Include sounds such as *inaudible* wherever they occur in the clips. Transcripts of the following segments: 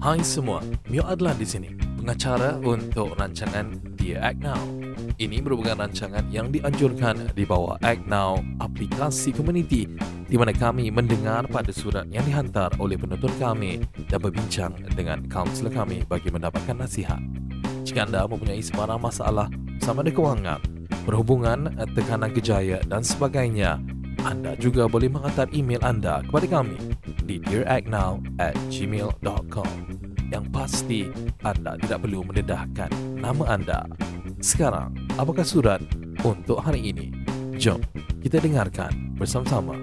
Hai semua, Mio Adlan di sini, pengacara untuk rancangan Dear Act Now. Ini merupakan rancangan yang dianjurkan di bawah Act Now, aplikasi komuniti di mana kami mendengar pada surat yang dihantar oleh penonton kami dan berbincang dengan kaunselor kami bagi mendapatkan nasihat. Jika anda mempunyai sebarang masalah sama ada kewangan, perhubungan, tekanan kejaya dan sebagainya, anda juga boleh menghantar email anda kepada kami di dearactnow at gmail.com Yang pasti, anda tidak perlu mendedahkan nama anda. Sekarang, apakah surat untuk hari ini? Jom kita dengarkan bersama-sama.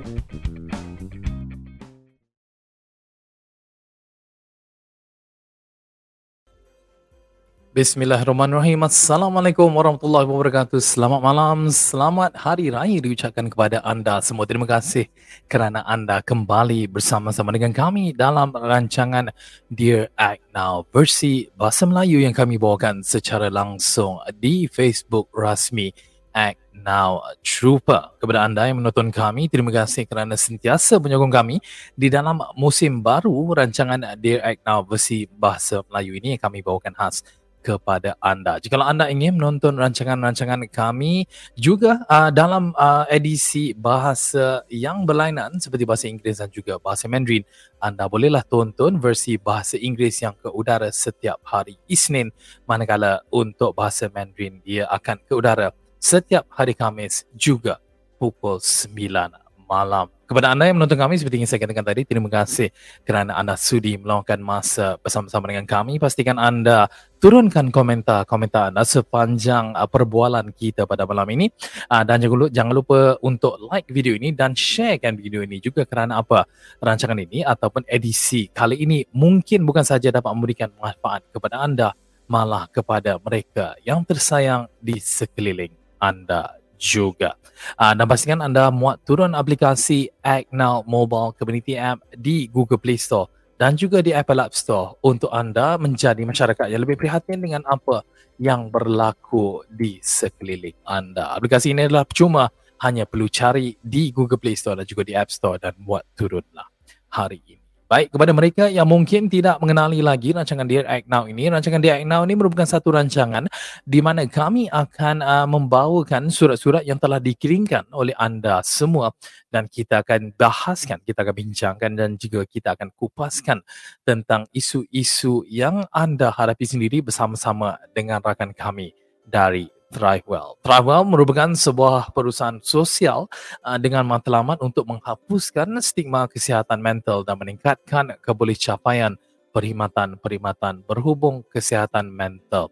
Bismillahirrahmanirrahim. Assalamualaikum warahmatullahi wabarakatuh. Selamat malam, selamat hari raya diucapkan kepada anda semua. Terima kasih kerana anda kembali bersama-sama dengan kami dalam rancangan Dear Act Now versi Bahasa Melayu yang kami bawakan secara langsung di Facebook rasmi Act Now Trooper. Kepada anda yang menonton kami, terima kasih kerana sentiasa menyokong kami di dalam musim baru rancangan Dear Act Now versi Bahasa Melayu ini yang kami bawakan khas kepada anda. Jika anda ingin menonton rancangan-rancangan kami juga uh, dalam uh, edisi bahasa yang berlainan seperti bahasa Inggeris dan juga bahasa Mandarin, anda bolehlah tonton versi bahasa Inggeris yang ke udara setiap hari Isnin manakala untuk bahasa Mandarin dia akan ke udara setiap hari Kamis juga pukul 9 malam. Kepada anda yang menonton kami seperti yang saya katakan tadi, terima kasih kerana anda sudi meluangkan masa bersama-sama dengan kami. Pastikan anda turunkan komentar-komentar anda sepanjang uh, perbualan kita pada malam ini. Uh, dan jangan lupa, jangan lupa untuk like video ini dan sharekan video ini juga kerana apa rancangan ini ataupun edisi kali ini mungkin bukan saja dapat memberikan manfaat kepada anda, malah kepada mereka yang tersayang di sekeliling anda juga. Uh, dan pastikan anda muat turun aplikasi Act Now Mobile Community App di Google Play Store dan juga di Apple App Store untuk anda menjadi masyarakat yang lebih prihatin dengan apa yang berlaku di sekeliling anda. Aplikasi ini adalah percuma, hanya perlu cari di Google Play Store dan juga di App Store dan muat turunlah hari ini. Baik, kepada mereka yang mungkin tidak mengenali lagi rancangan Dear Act Now ini, rancangan Dear Act Now ini merupakan satu rancangan di mana kami akan uh, membawakan surat-surat yang telah dikirimkan oleh anda semua. Dan kita akan bahaskan, kita akan bincangkan dan juga kita akan kupaskan tentang isu-isu yang anda hadapi sendiri bersama-sama dengan rakan kami dari Thrivewell. Thrivewell merupakan sebuah perusahaan sosial uh, dengan matlamat untuk menghapuskan stigma kesihatan mental dan meningkatkan kebolehcapaian perkhidmatan-perkhidmatan berhubung kesihatan mental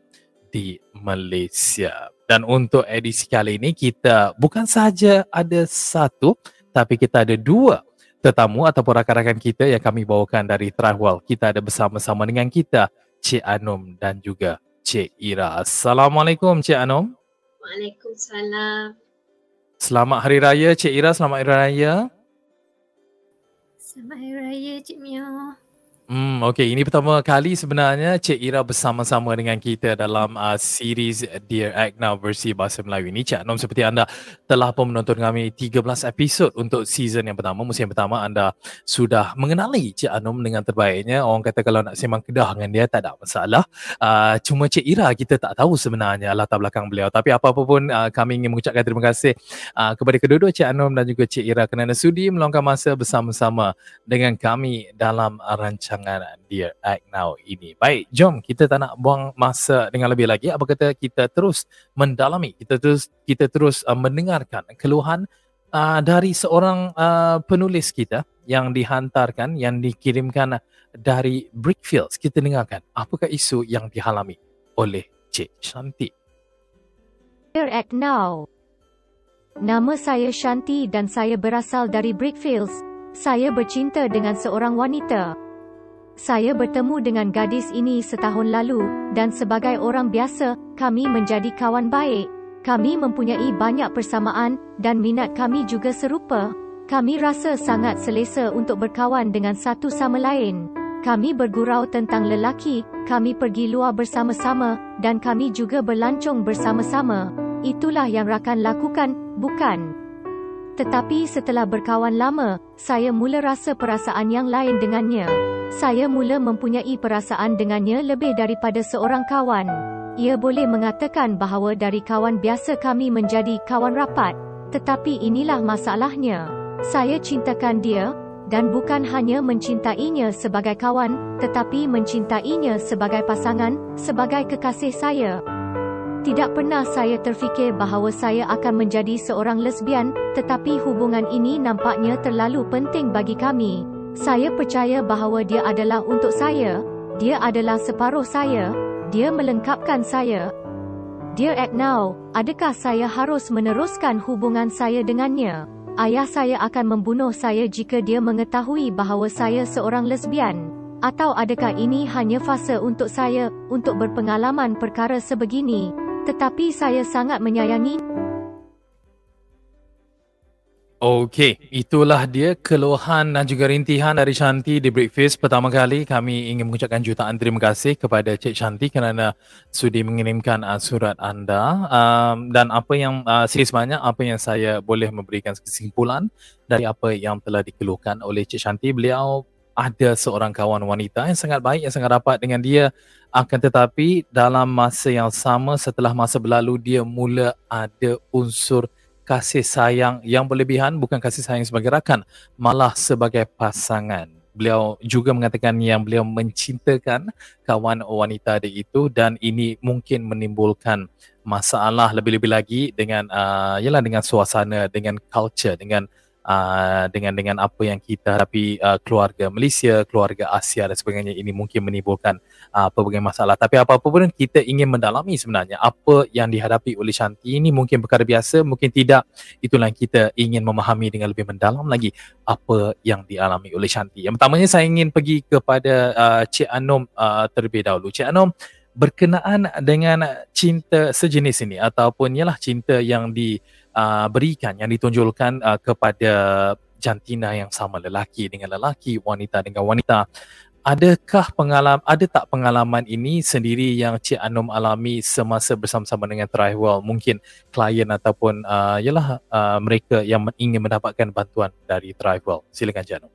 di Malaysia. Dan untuk edisi kali ini kita bukan sahaja ada satu tapi kita ada dua tetamu ataupun rakan-rakan kita yang kami bawakan dari Thrivewell. Kita ada bersama-sama dengan kita Cik Anum dan juga Cik Ira. Assalamualaikum Cik Anum. Waalaikumsalam. Selamat Hari Raya Cik Ira, selamat Hari Raya. Selamat Hari Raya Cik Mio. Hmm, okay. Ini pertama kali sebenarnya Cik Ira bersama-sama dengan kita dalam uh, series Dear Now versi Bahasa Melayu ini. Cik Anom seperti anda telah pun menonton kami 13 episod untuk season yang pertama. Musim pertama anda sudah mengenali Cik Anom dengan terbaiknya. Orang kata kalau nak sembang kedah dengan dia tak ada masalah. Uh, cuma Cik Ira kita tak tahu sebenarnya latar belakang beliau. Tapi apa-apa pun uh, kami ingin mengucapkan terima kasih uh, kepada kedua-dua Cik Anom dan juga Cik Ira kerana sudi meluangkan masa bersama-sama dengan kami dalam rancangan rancangan Dear Act Now ini. Baik, jom kita tak nak buang masa dengan lebih lagi. Apa kata kita terus mendalami, kita terus kita terus uh, mendengarkan keluhan uh, dari seorang uh, penulis kita yang dihantarkan, yang dikirimkan dari Brickfields. Kita dengarkan apakah isu yang dihalami oleh Cik Shanti. Dear Act Now. Nama saya Shanti dan saya berasal dari Brickfields. Saya bercinta dengan seorang wanita. Saya bertemu dengan gadis ini setahun lalu dan sebagai orang biasa, kami menjadi kawan baik. Kami mempunyai banyak persamaan dan minat kami juga serupa. Kami rasa sangat selesa untuk berkawan dengan satu sama lain. Kami bergurau tentang lelaki, kami pergi luar bersama-sama dan kami juga berlancong bersama-sama. Itulah yang rakan lakukan, bukan? Tetapi setelah berkawan lama, saya mula rasa perasaan yang lain dengannya. Saya mula mempunyai perasaan dengannya lebih daripada seorang kawan. Ia boleh mengatakan bahawa dari kawan biasa kami menjadi kawan rapat. Tetapi inilah masalahnya. Saya cintakan dia, dan bukan hanya mencintainya sebagai kawan, tetapi mencintainya sebagai pasangan, sebagai kekasih saya. Tidak pernah saya terfikir bahawa saya akan menjadi seorang lesbian, tetapi hubungan ini nampaknya terlalu penting bagi kami. Saya percaya bahawa dia adalah untuk saya. Dia adalah separuh saya. Dia melengkapkan saya. Dear Agnow, adakah saya harus meneruskan hubungan saya dengannya? Ayah saya akan membunuh saya jika dia mengetahui bahawa saya seorang lesbian. Atau adakah ini hanya fase untuk saya, untuk berpengalaman perkara sebegini? Tetapi saya sangat menyayangi Okey, itulah dia keluhan dan juga rintihan dari Shanti di Breakfast. Pertama kali kami ingin mengucapkan jutaan terima kasih kepada Cik Shanti kerana sudi mengirimkan uh, surat anda. Um, dan apa yang uh, sikit sebanyak apa yang saya boleh memberikan kesimpulan dari apa yang telah dikeluhkan oleh Cik Shanti. Beliau ada seorang kawan wanita yang sangat baik, yang sangat rapat dengan dia. Akan tetapi dalam masa yang sama setelah masa berlalu dia mula ada unsur kasih sayang yang berlebihan bukan kasih sayang sebagai rakan malah sebagai pasangan. Beliau juga mengatakan yang beliau mencintakan kawan wanita dia itu dan ini mungkin menimbulkan masalah lebih-lebih lagi dengan uh, yalah dengan suasana dengan culture dengan dengan dengan apa yang kita hadapi uh, keluarga Malaysia, keluarga Asia dan sebagainya ini mungkin menimbulkan uh, pelbagai masalah. Tapi apa-apa pun kita ingin mendalami sebenarnya apa yang dihadapi oleh Shanti ini mungkin perkara biasa, mungkin tidak. Itulah yang kita ingin memahami dengan lebih mendalam lagi apa yang dialami oleh Shanti. Yang pertamanya saya ingin pergi kepada uh, Cik Anom uh, terlebih dahulu. Cik Anom berkenaan dengan cinta sejenis ini ataupun ialah cinta yang di uh, berikan yang ditunjulkan uh, kepada jantina yang sama lelaki dengan lelaki wanita dengan wanita. Adakah pengalaman ada tak pengalaman ini sendiri yang Cik Anum alami semasa bersama-sama dengan Trihewell mungkin klien ataupun uh, yalah uh, mereka yang ingin mendapatkan bantuan dari Trihewell silakan Cik Anum.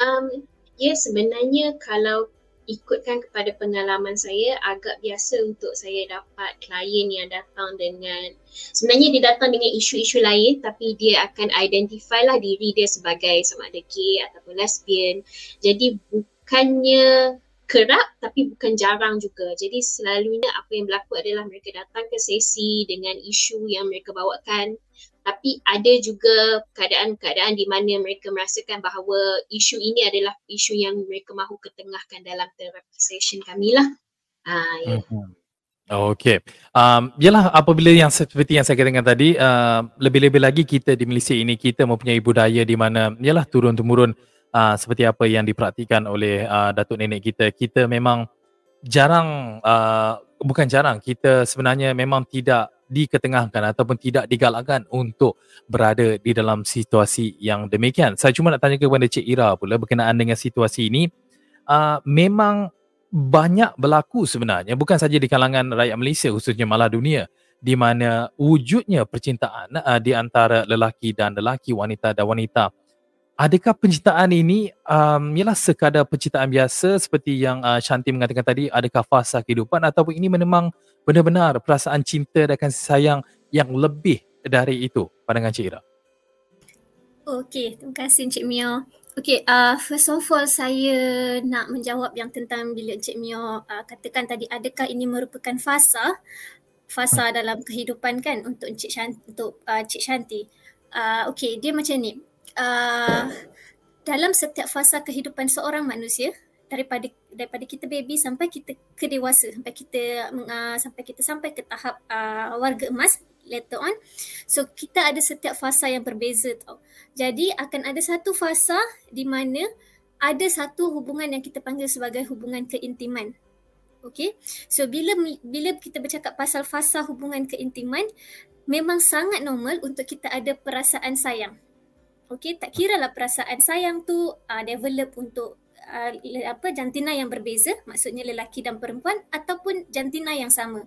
Um ya sebenarnya kalau ikutkan kepada pengalaman saya agak biasa untuk saya dapat klien yang datang dengan sebenarnya dia datang dengan isu-isu lain tapi dia akan identify lah diri dia sebagai sama ada gay ataupun lesbian. Jadi bukannya kerap tapi bukan jarang juga. Jadi selalunya apa yang berlaku adalah mereka datang ke sesi dengan isu yang mereka bawakan tapi ada juga keadaan-keadaan di mana mereka merasakan bahawa isu ini adalah isu yang mereka mahu ketengahkan dalam terapi session kami lah. Uh, yeah. mm-hmm. Okay. Um, yalah apabila yang seperti yang saya katakan tadi, uh, lebih-lebih lagi kita di Malaysia ini, kita mempunyai budaya di mana, yalah turun-temurun uh, seperti apa yang dipraktikan oleh uh, datuk nenek kita. Kita memang jarang, uh, bukan jarang, kita sebenarnya memang tidak diketengahkan ataupun tidak digalakkan untuk berada di dalam situasi yang demikian. Saya cuma nak tanya kepada Cik Ira pula berkenaan dengan situasi ini. Uh, memang banyak berlaku sebenarnya bukan saja di kalangan rakyat Malaysia khususnya malah dunia di mana wujudnya percintaan uh, di antara lelaki dan lelaki, wanita dan wanita adakah pencintaan ini um, ialah sekadar pencintaan biasa seperti yang uh, Shanti mengatakan tadi adakah fasa kehidupan ataupun ini memang benar-benar perasaan cinta dan kasih sayang yang lebih dari itu pandangan Cik Ira Okey, terima kasih Cik Mio. Okey, uh, first of all saya nak menjawab yang tentang bila Cik Mio uh, katakan tadi adakah ini merupakan fasa fasa hmm. dalam kehidupan kan untuk Cik Shanti untuk uh, Cik Shanti. Uh, Okey, dia macam ni uh, dalam setiap fasa kehidupan seorang manusia daripada daripada kita baby sampai kita ke dewasa sampai kita uh, sampai kita sampai ke tahap uh, warga emas later on. So kita ada setiap fasa yang berbeza tau. Jadi akan ada satu fasa di mana ada satu hubungan yang kita panggil sebagai hubungan keintiman. Okay, so bila bila kita bercakap pasal fasa hubungan keintiman, memang sangat normal untuk kita ada perasaan sayang. Okay, tak kira lah perasaan sayang tu uh, develop untuk uh, apa jantina yang berbeza maksudnya lelaki dan perempuan ataupun jantina yang sama.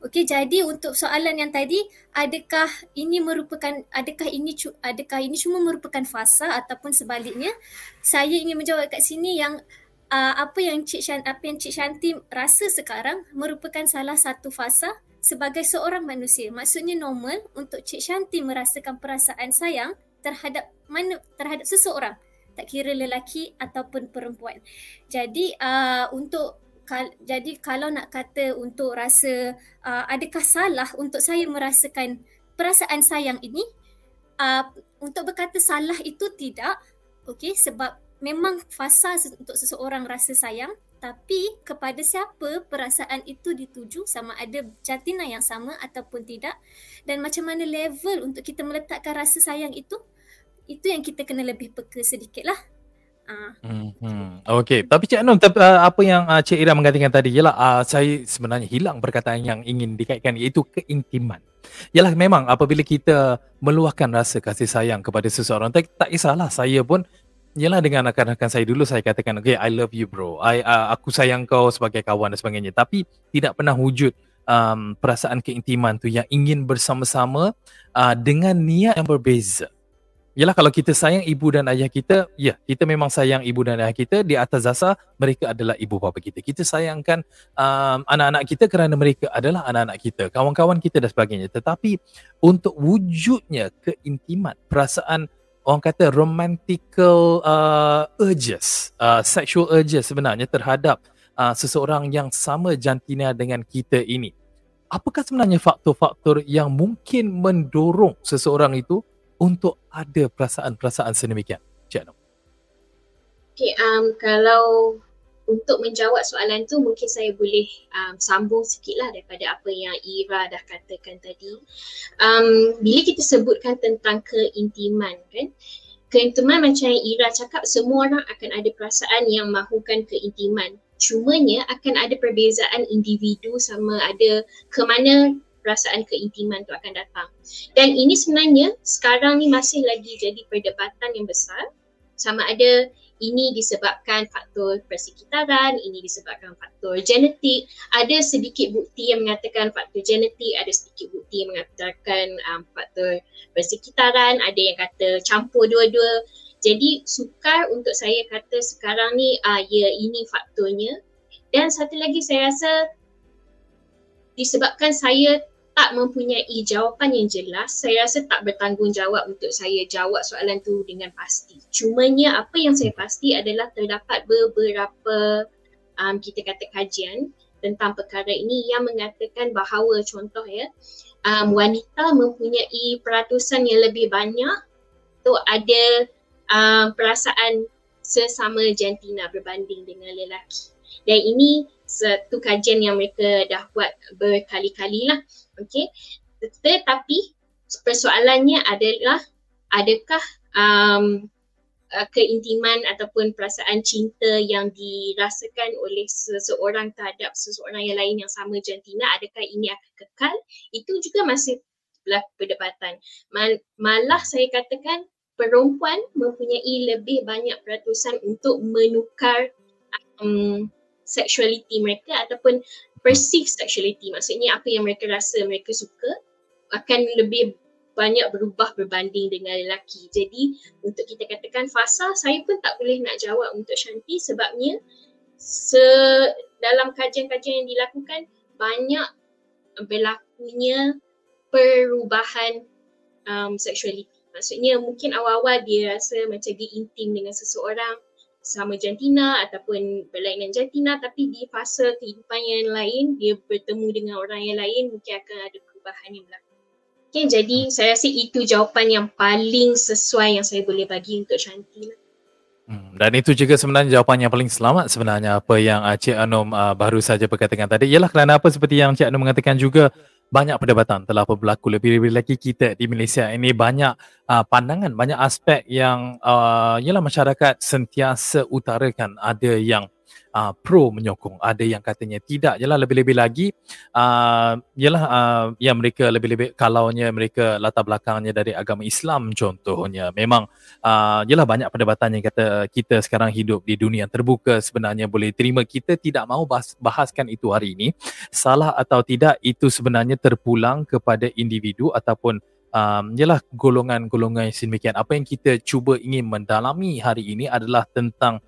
Okey jadi untuk soalan yang tadi adakah ini merupakan adakah ini adakah ini cuma merupakan fasa ataupun sebaliknya saya ingin menjawab kat sini yang uh, apa yang Cik Shan, apa yang Cik Shanti rasa sekarang merupakan salah satu fasa sebagai seorang manusia. Maksudnya normal untuk Cik Shanti merasakan perasaan sayang terhadap mana terhadap seseorang. Tak kira lelaki ataupun perempuan. Jadi uh, untuk kal- jadi kalau nak kata untuk rasa uh, adakah salah untuk saya merasakan perasaan sayang ini? Uh, untuk berkata salah itu tidak. Okey sebab memang fasa untuk seseorang rasa sayang. Tapi kepada siapa perasaan itu dituju? Sama ada jantina yang sama ataupun tidak. Dan macam mana level untuk kita meletakkan rasa sayang itu itu yang kita kena lebih peka sedikit lah. Hmm, hmm. Okay, tapi Cik Anum, tapi, uh, apa yang uh, Cik Ira mengatakan tadi? Ialah uh, saya sebenarnya hilang perkataan yang ingin dikaitkan iaitu keintiman. Ialah memang apabila kita meluahkan rasa kasih sayang kepada seseorang, tak, tak kisahlah saya pun Ialah dengan rakan-rakan saya dulu saya katakan okay I love you bro. I, uh, Aku sayang kau sebagai kawan dan sebagainya. Tapi tidak pernah wujud um, perasaan keintiman tu Yang ingin bersama-sama uh, dengan niat yang berbeza Yalah kalau kita sayang ibu dan ayah kita, ya kita memang sayang ibu dan ayah kita di atas dasar mereka adalah ibu bapa kita. Kita sayangkan um, anak-anak kita kerana mereka adalah anak-anak kita, kawan-kawan kita dan sebagainya. Tetapi untuk wujudnya keintiman, perasaan orang kata romantical uh, urges, uh, sexual urges sebenarnya terhadap uh, seseorang yang sama jantina dengan kita ini. Apakah sebenarnya faktor-faktor yang mungkin mendorong seseorang itu untuk ada perasaan-perasaan sedemikian? Cik Anam. Okay, um, kalau untuk menjawab soalan tu mungkin saya boleh um, sambung sikit lah daripada apa yang Ira dah katakan tadi. Um, bila kita sebutkan tentang keintiman kan, keintiman macam yang Ira cakap semua orang akan ada perasaan yang mahukan keintiman. Cumanya akan ada perbezaan individu sama ada ke mana perasaan keintiman tu akan datang. Dan ini sebenarnya sekarang ni masih lagi jadi perdebatan yang besar sama ada ini disebabkan faktor persekitaran, ini disebabkan faktor genetik. Ada sedikit bukti yang mengatakan faktor genetik, ada sedikit bukti yang mengatakan um, faktor persekitaran, ada yang kata campur dua-dua. Jadi sukar untuk saya kata sekarang ni uh, ya ini faktornya. Dan satu lagi saya rasa disebabkan saya tak mempunyai jawapan yang jelas, saya rasa tak bertanggungjawab untuk saya jawab soalan tu dengan pasti. Cumanya apa yang saya pasti adalah terdapat beberapa um, kita kata kajian tentang perkara ini yang mengatakan bahawa contoh ya, um, wanita mempunyai peratusan yang lebih banyak tu ada um, perasaan sesama jantina berbanding dengan lelaki. Dan ini satu kajian yang mereka dah buat berkali-kali lah. Okay. Tetapi persoalannya adalah adakah um, uh, keintiman ataupun perasaan cinta yang dirasakan oleh seseorang terhadap seseorang yang lain yang sama jantina adakah ini akan kekal itu juga masih berlaku perdebatan Mal- malah saya katakan perempuan mempunyai lebih banyak peratusan untuk menukar um, sexuality mereka ataupun perceived sexuality maksudnya apa yang mereka rasa mereka suka akan lebih banyak berubah berbanding dengan lelaki. Jadi untuk kita katakan fasa saya pun tak boleh nak jawab untuk Shanti sebabnya se dalam kajian-kajian yang dilakukan banyak berlakunya perubahan um, sexuality. Maksudnya mungkin awal-awal dia rasa macam dia intim dengan seseorang sama jantina ataupun berlainan jantina tapi di fasa kehidupan yang lain dia bertemu dengan orang yang lain mungkin akan ada perubahan yang berlaku. Okay, jadi saya rasa itu jawapan yang paling sesuai yang saya boleh bagi untuk Shanti. Hmm, dan itu juga sebenarnya jawapan yang paling selamat sebenarnya apa yang uh, Cik Anom uh, baru saja perkatakan tadi. Ialah kerana apa seperti yang Cik Anom mengatakan juga banyak perdebatan telah berlaku lebih-lebih lagi kita di Malaysia. Ini banyak uh, pandangan banyak aspek yang uh, ialah masyarakat sentiasa utarakan ada yang uh, pro menyokong. Ada yang katanya tidak jelah lebih-lebih lagi uh, ialah uh, yang mereka lebih-lebih kalaunya mereka latar belakangnya dari agama Islam contohnya memang uh, ialah banyak perdebatan yang kata kita sekarang hidup di dunia yang terbuka sebenarnya boleh terima. Kita tidak mahu bahas, bahaskan itu hari ini. Salah atau tidak itu sebenarnya terpulang kepada individu ataupun um, ialah golongan-golongan yang sedemikian. Apa yang kita cuba ingin mendalami hari ini adalah tentang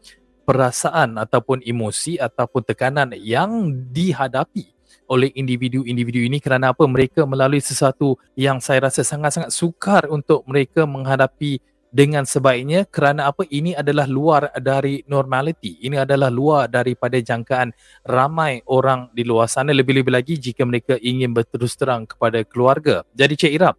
perasaan ataupun emosi ataupun tekanan yang dihadapi oleh individu-individu ini kerana apa? Mereka melalui sesuatu yang saya rasa sangat-sangat sukar untuk mereka menghadapi dengan sebaiknya kerana apa? Ini adalah luar dari normaliti. Ini adalah luar daripada jangkaan ramai orang di luar sana. Lebih-lebih lagi jika mereka ingin berterus terang kepada keluarga. Jadi Cik Irab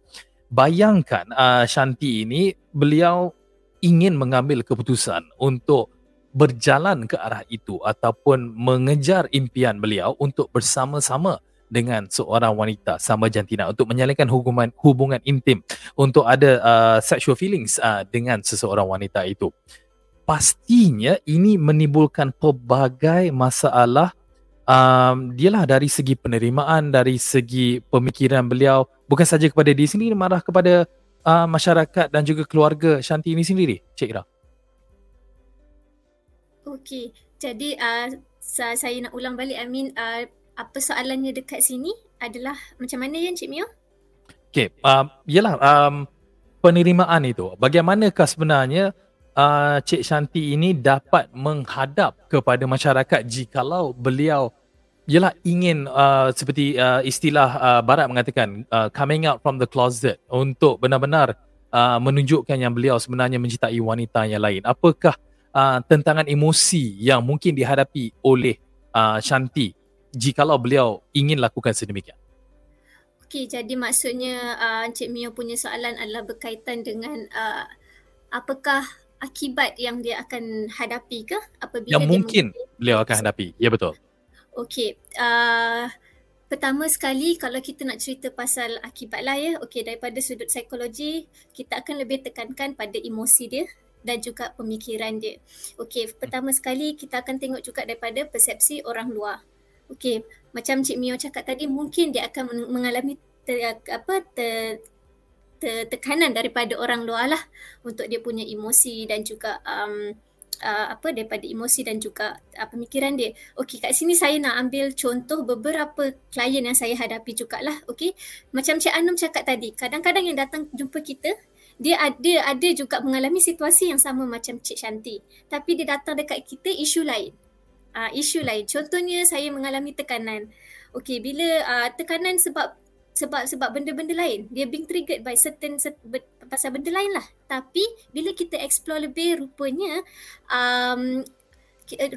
bayangkan uh, Shanti ini beliau ingin mengambil keputusan untuk berjalan ke arah itu ataupun mengejar impian beliau untuk bersama-sama dengan seorang wanita sama jantina untuk menjalinkan hubungan hubungan intim untuk ada uh, sexual feelings uh, dengan seseorang wanita itu. Pastinya ini menimbulkan pelbagai masalah. Um, dialah dari segi penerimaan dari segi pemikiran beliau. Bukan saja kepada diri sendiri marah kepada uh, masyarakat dan juga keluarga Shanti ini sendiri Cik Ira Okey, jadi uh, saya nak ulang balik Amin, uh, apa soalannya dekat sini adalah macam mana ya Encik Mio? Okey, uh, yalah um, penerimaan itu. Bagaimanakah sebenarnya uh, Cik Shanti ini dapat menghadap kepada masyarakat jikalau beliau ialah ingin uh, seperti uh, istilah uh, barat mengatakan uh, coming out from the closet untuk benar-benar uh, menunjukkan yang beliau sebenarnya mencintai wanita yang lain. Apakah uh, tentangan emosi yang mungkin dihadapi oleh uh, Shanti jikalau beliau ingin lakukan sedemikian. Okey, jadi maksudnya uh, Encik Mio punya soalan adalah berkaitan dengan uh, apakah akibat yang dia akan hadapi ke apabila yang mungkin beliau akan hadapi. Ya betul. Okey, uh, pertama sekali kalau kita nak cerita pasal akibat lah ya, okey daripada sudut psikologi kita akan lebih tekankan pada emosi dia dan juga pemikiran dia. Okey, pertama sekali kita akan tengok juga daripada persepsi orang luar. Okey, macam Cik Mio cakap tadi mungkin dia akan mengalami ter, apa ter, ter, tekanan daripada orang luar lah untuk dia punya emosi dan juga um, uh, apa daripada emosi dan juga uh, pemikiran dia. Okey, kat sini saya nak ambil contoh beberapa klien yang saya hadapi jugalah. Okey, macam Cik Anum cakap tadi, kadang-kadang yang datang jumpa kita dia ada ada juga mengalami situasi yang sama macam Cik Shanti. Tapi dia datang dekat kita isu lain. Uh, isu lain. Contohnya saya mengalami tekanan. Okey bila uh, tekanan sebab sebab sebab benda-benda lain. Dia being triggered by certain set, pasal benda lain lah. Tapi bila kita explore lebih rupanya um,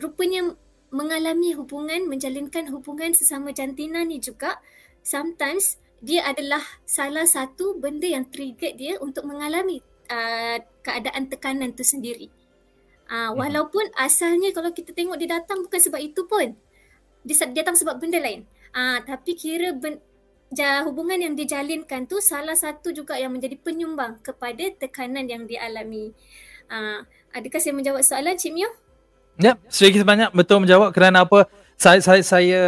rupanya mengalami hubungan menjalinkan hubungan sesama jantina ni juga sometimes dia adalah salah satu benda yang trigger dia untuk mengalami uh, keadaan tekanan tu sendiri. Uh, walaupun asalnya kalau kita tengok dia datang bukan sebab itu pun. Dia, datang sebab benda lain. Uh, tapi kira ben, ja, hubungan yang dijalinkan tu salah satu juga yang menjadi penyumbang kepada tekanan yang dia alami. Uh, adakah saya menjawab soalan Cik Mio? Ya, sedikit banyak betul menjawab kerana apa? Saya saya saya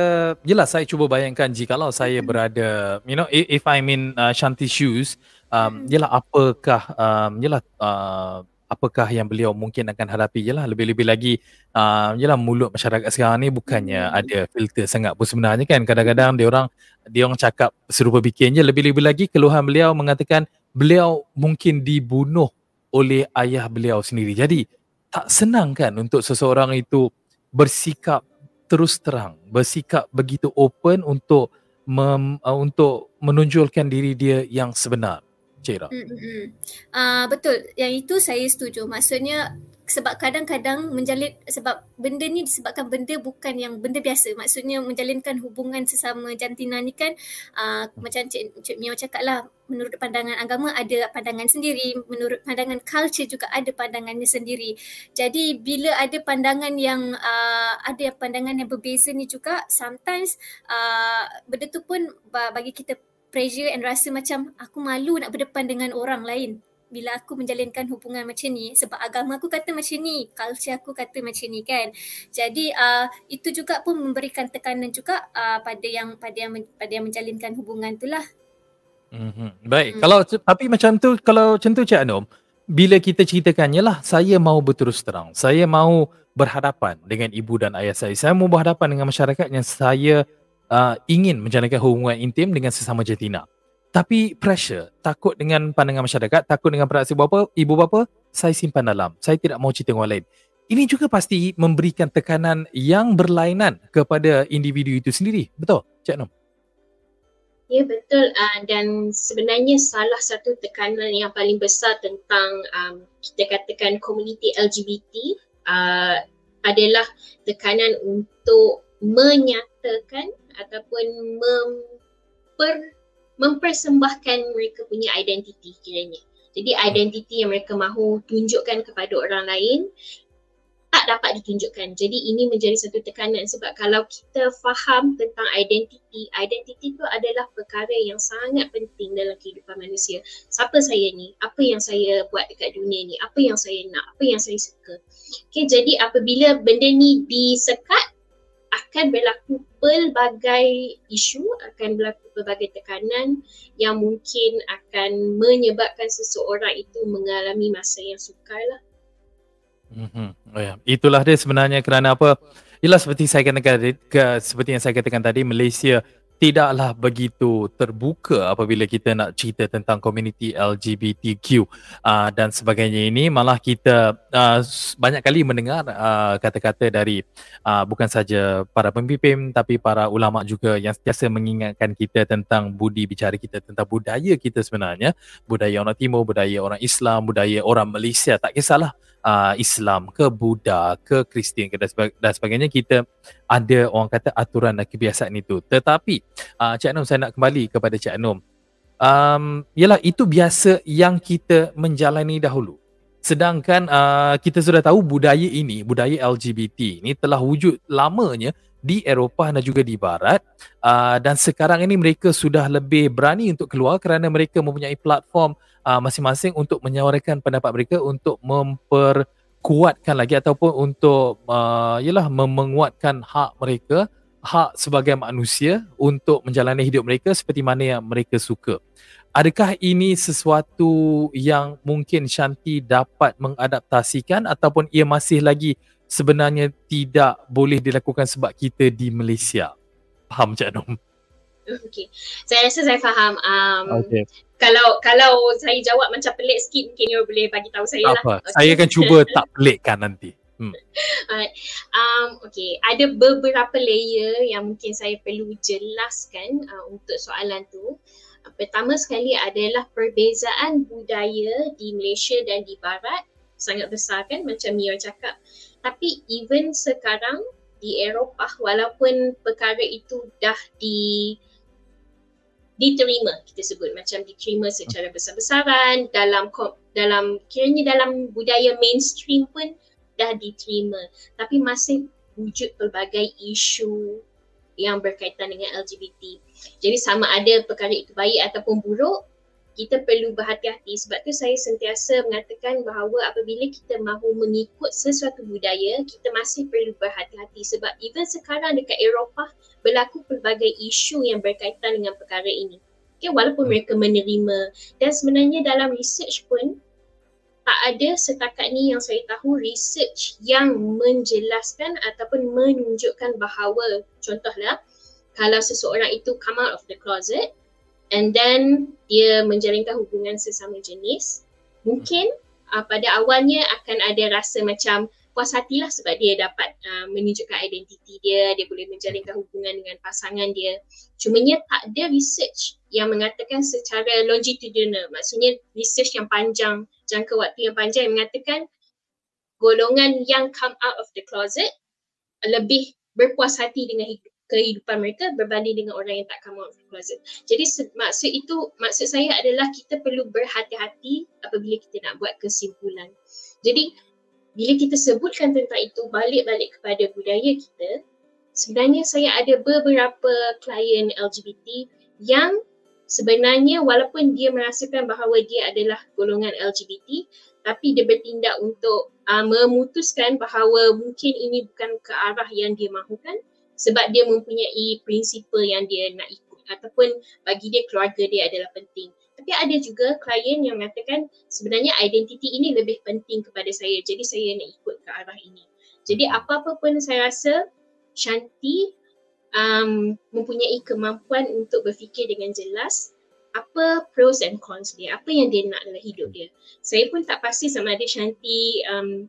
jelas saya cuba bayangkan jika kalau saya hmm. berada you know if, if I'm in uh, Shanti shoes um jelah hmm. apakah um jelah uh, apakah yang beliau mungkin akan hadapi jelah lebih-lebih lagi uh, jelah mulut masyarakat sekarang ni bukannya hmm. ada filter sangat pun sebenarnya kan kadang-kadang dia orang dia orang cakap serupa bikin je lebih-lebih lagi keluhan beliau mengatakan beliau mungkin dibunuh oleh ayah beliau sendiri jadi tak senang kan untuk seseorang itu bersikap terus terang bersikap begitu open untuk mem, uh, untuk menonjolkan diri dia yang sebenar Cira. Mm-hmm. Uh, betul yang itu saya setuju maksudnya sebab kadang-kadang menjalin sebab benda ni disebabkan benda bukan yang benda biasa. Maksudnya menjalinkan hubungan sesama jantina ni kan uh, macam Cik, Cik Mio cakap lah menurut pandangan agama ada pandangan sendiri menurut pandangan culture juga ada pandangannya sendiri. Jadi bila ada pandangan yang uh, ada pandangan yang berbeza ni juga sometimes uh, benda tu pun bagi kita pressure and rasa macam aku malu nak berdepan dengan orang lain bila aku menjalinkan hubungan macam ni sebab agama aku kata macam ni, culture aku kata macam ni kan. Jadi uh, itu juga pun memberikan tekanan juga uh, pada yang pada yang pada yang menjalinkan hubungan tu lah. Mm-hmm. Baik, hmm. kalau tapi macam tu kalau macam tu Cik Anom, bila kita ceritakan lah saya mau berterus terang, saya mau berhadapan dengan ibu dan ayah saya. Saya mau berhadapan dengan masyarakat yang saya uh, ingin menjalankan hubungan intim dengan sesama jatina. Tapi pressure, takut dengan pandangan masyarakat, takut dengan ibu bapa, ibu bapa, saya simpan dalam. Saya tidak mau cerita dengan orang lain. Ini juga pasti memberikan tekanan yang berlainan kepada individu itu sendiri. Betul, Cik Nom? Ya betul uh, dan sebenarnya salah satu tekanan yang paling besar tentang um, kita katakan komuniti LGBT uh, adalah tekanan untuk menyatakan ataupun memper mempersembahkan mereka punya identiti kiranya. Jadi identiti yang mereka mahu tunjukkan kepada orang lain tak dapat ditunjukkan. Jadi ini menjadi satu tekanan sebab kalau kita faham tentang identiti, identiti itu adalah perkara yang sangat penting dalam kehidupan manusia. Siapa saya ni? Apa yang saya buat dekat dunia ni? Apa yang saya nak? Apa yang saya suka? Okay, jadi apabila benda ni disekat, akan berlaku pelbagai isu, akan berlaku pelbagai tekanan yang mungkin akan menyebabkan seseorang itu mengalami masa yang sukar lah. Mm-hmm. Oh ya. Itulah dia sebenarnya kerana apa? Ialah seperti saya katakan seperti yang saya katakan tadi Malaysia tidaklah begitu terbuka apabila kita nak cerita tentang komuniti LGBTQ uh, dan sebagainya ini malah kita uh, banyak kali mendengar uh, kata-kata dari uh, bukan saja para pemimpin tapi para ulama juga yang sentiasa mengingatkan kita tentang budi bicara kita tentang budaya kita sebenarnya. Budaya orang timur budaya orang Islam budaya orang Malaysia. Tak kisahlah uh, Islam ke Buddha ke Kristian ke dan sebagainya kita ada orang kata aturan dan kebiasaan itu. Tetapi uh, Cik Anum saya nak kembali kepada Cik Anum. Um, yalah itu biasa yang kita menjalani dahulu. Sedangkan uh, kita sudah tahu budaya ini budaya LGBT ini telah wujud lamanya di Eropah dan juga di Barat. Uh, dan sekarang ini mereka sudah lebih berani untuk keluar kerana mereka mempunyai platform uh, masing-masing untuk menyuarakan pendapat mereka untuk memperkuatkan lagi ataupun untuk uh, yalah menguatkan hak mereka hak sebagai manusia untuk menjalani hidup mereka seperti mana yang mereka suka. Adakah ini sesuatu yang mungkin Shanti dapat mengadaptasikan ataupun ia masih lagi sebenarnya tidak boleh dilakukan sebab kita di Malaysia. Faham Cik Anum? Okay. Saya rasa saya faham. Um, okay. Kalau kalau saya jawab macam pelik sikit mungkin you boleh bagi tahu saya tak lah. Apa. Okay. Saya akan cuba *laughs* tak pelikkan nanti. Hmm. *laughs* Alright. Um, okay. Ada beberapa layer yang mungkin saya perlu jelaskan uh, untuk soalan tu. Uh, pertama sekali adalah perbezaan budaya di Malaysia dan di Barat sangat besar kan macam Mia cakap. Tapi even sekarang di Eropah walaupun perkara itu dah di diterima kita sebut macam diterima secara besar-besaran dalam dalam kiranya dalam budaya mainstream pun dah diterima. Tapi masih wujud pelbagai isu yang berkaitan dengan LGBT. Jadi sama ada perkara itu baik ataupun buruk kita perlu berhati-hati. Sebab tu saya sentiasa mengatakan bahawa apabila kita mahu mengikut sesuatu budaya kita masih perlu berhati-hati. Sebab even sekarang dekat Eropah berlaku pelbagai isu yang berkaitan dengan perkara ini. Okay, walaupun hmm. mereka menerima. Dan sebenarnya dalam research pun tak ada setakat ni yang saya tahu research yang menjelaskan ataupun menunjukkan bahawa contohlah kalau seseorang itu come out of the closet and then dia menjalinkan hubungan sesama jenis mungkin uh, pada awalnya akan ada rasa macam puas hatilah sebab dia dapat uh, menunjukkan identiti dia dia boleh menjalinkan hubungan dengan pasangan dia. Cumanya tak ada research yang mengatakan secara longitudinal. Maksudnya research yang panjang jangka waktu yang panjang yang mengatakan golongan yang come out of the closet lebih berpuas hati dengan hidup kehidupan mereka berbanding dengan orang yang tak come out of the closet. Jadi maksud itu, maksud saya adalah kita perlu berhati-hati apabila kita nak buat kesimpulan. Jadi bila kita sebutkan tentang itu balik-balik kepada budaya kita, sebenarnya saya ada beberapa klien LGBT yang sebenarnya walaupun dia merasakan bahawa dia adalah golongan LGBT tapi dia bertindak untuk uh, memutuskan bahawa mungkin ini bukan ke arah yang dia mahukan sebab dia mempunyai prinsipal yang dia nak ikut ataupun bagi dia keluarga dia adalah penting. Tapi ada juga klien yang mengatakan sebenarnya identiti ini lebih penting kepada saya jadi saya nak ikut ke arah ini. Jadi apa-apa pun saya rasa Shanti um, mempunyai kemampuan untuk berfikir dengan jelas apa pros and cons dia, apa yang dia nak dalam hidup dia. Saya pun tak pasti sama ada Shanti um,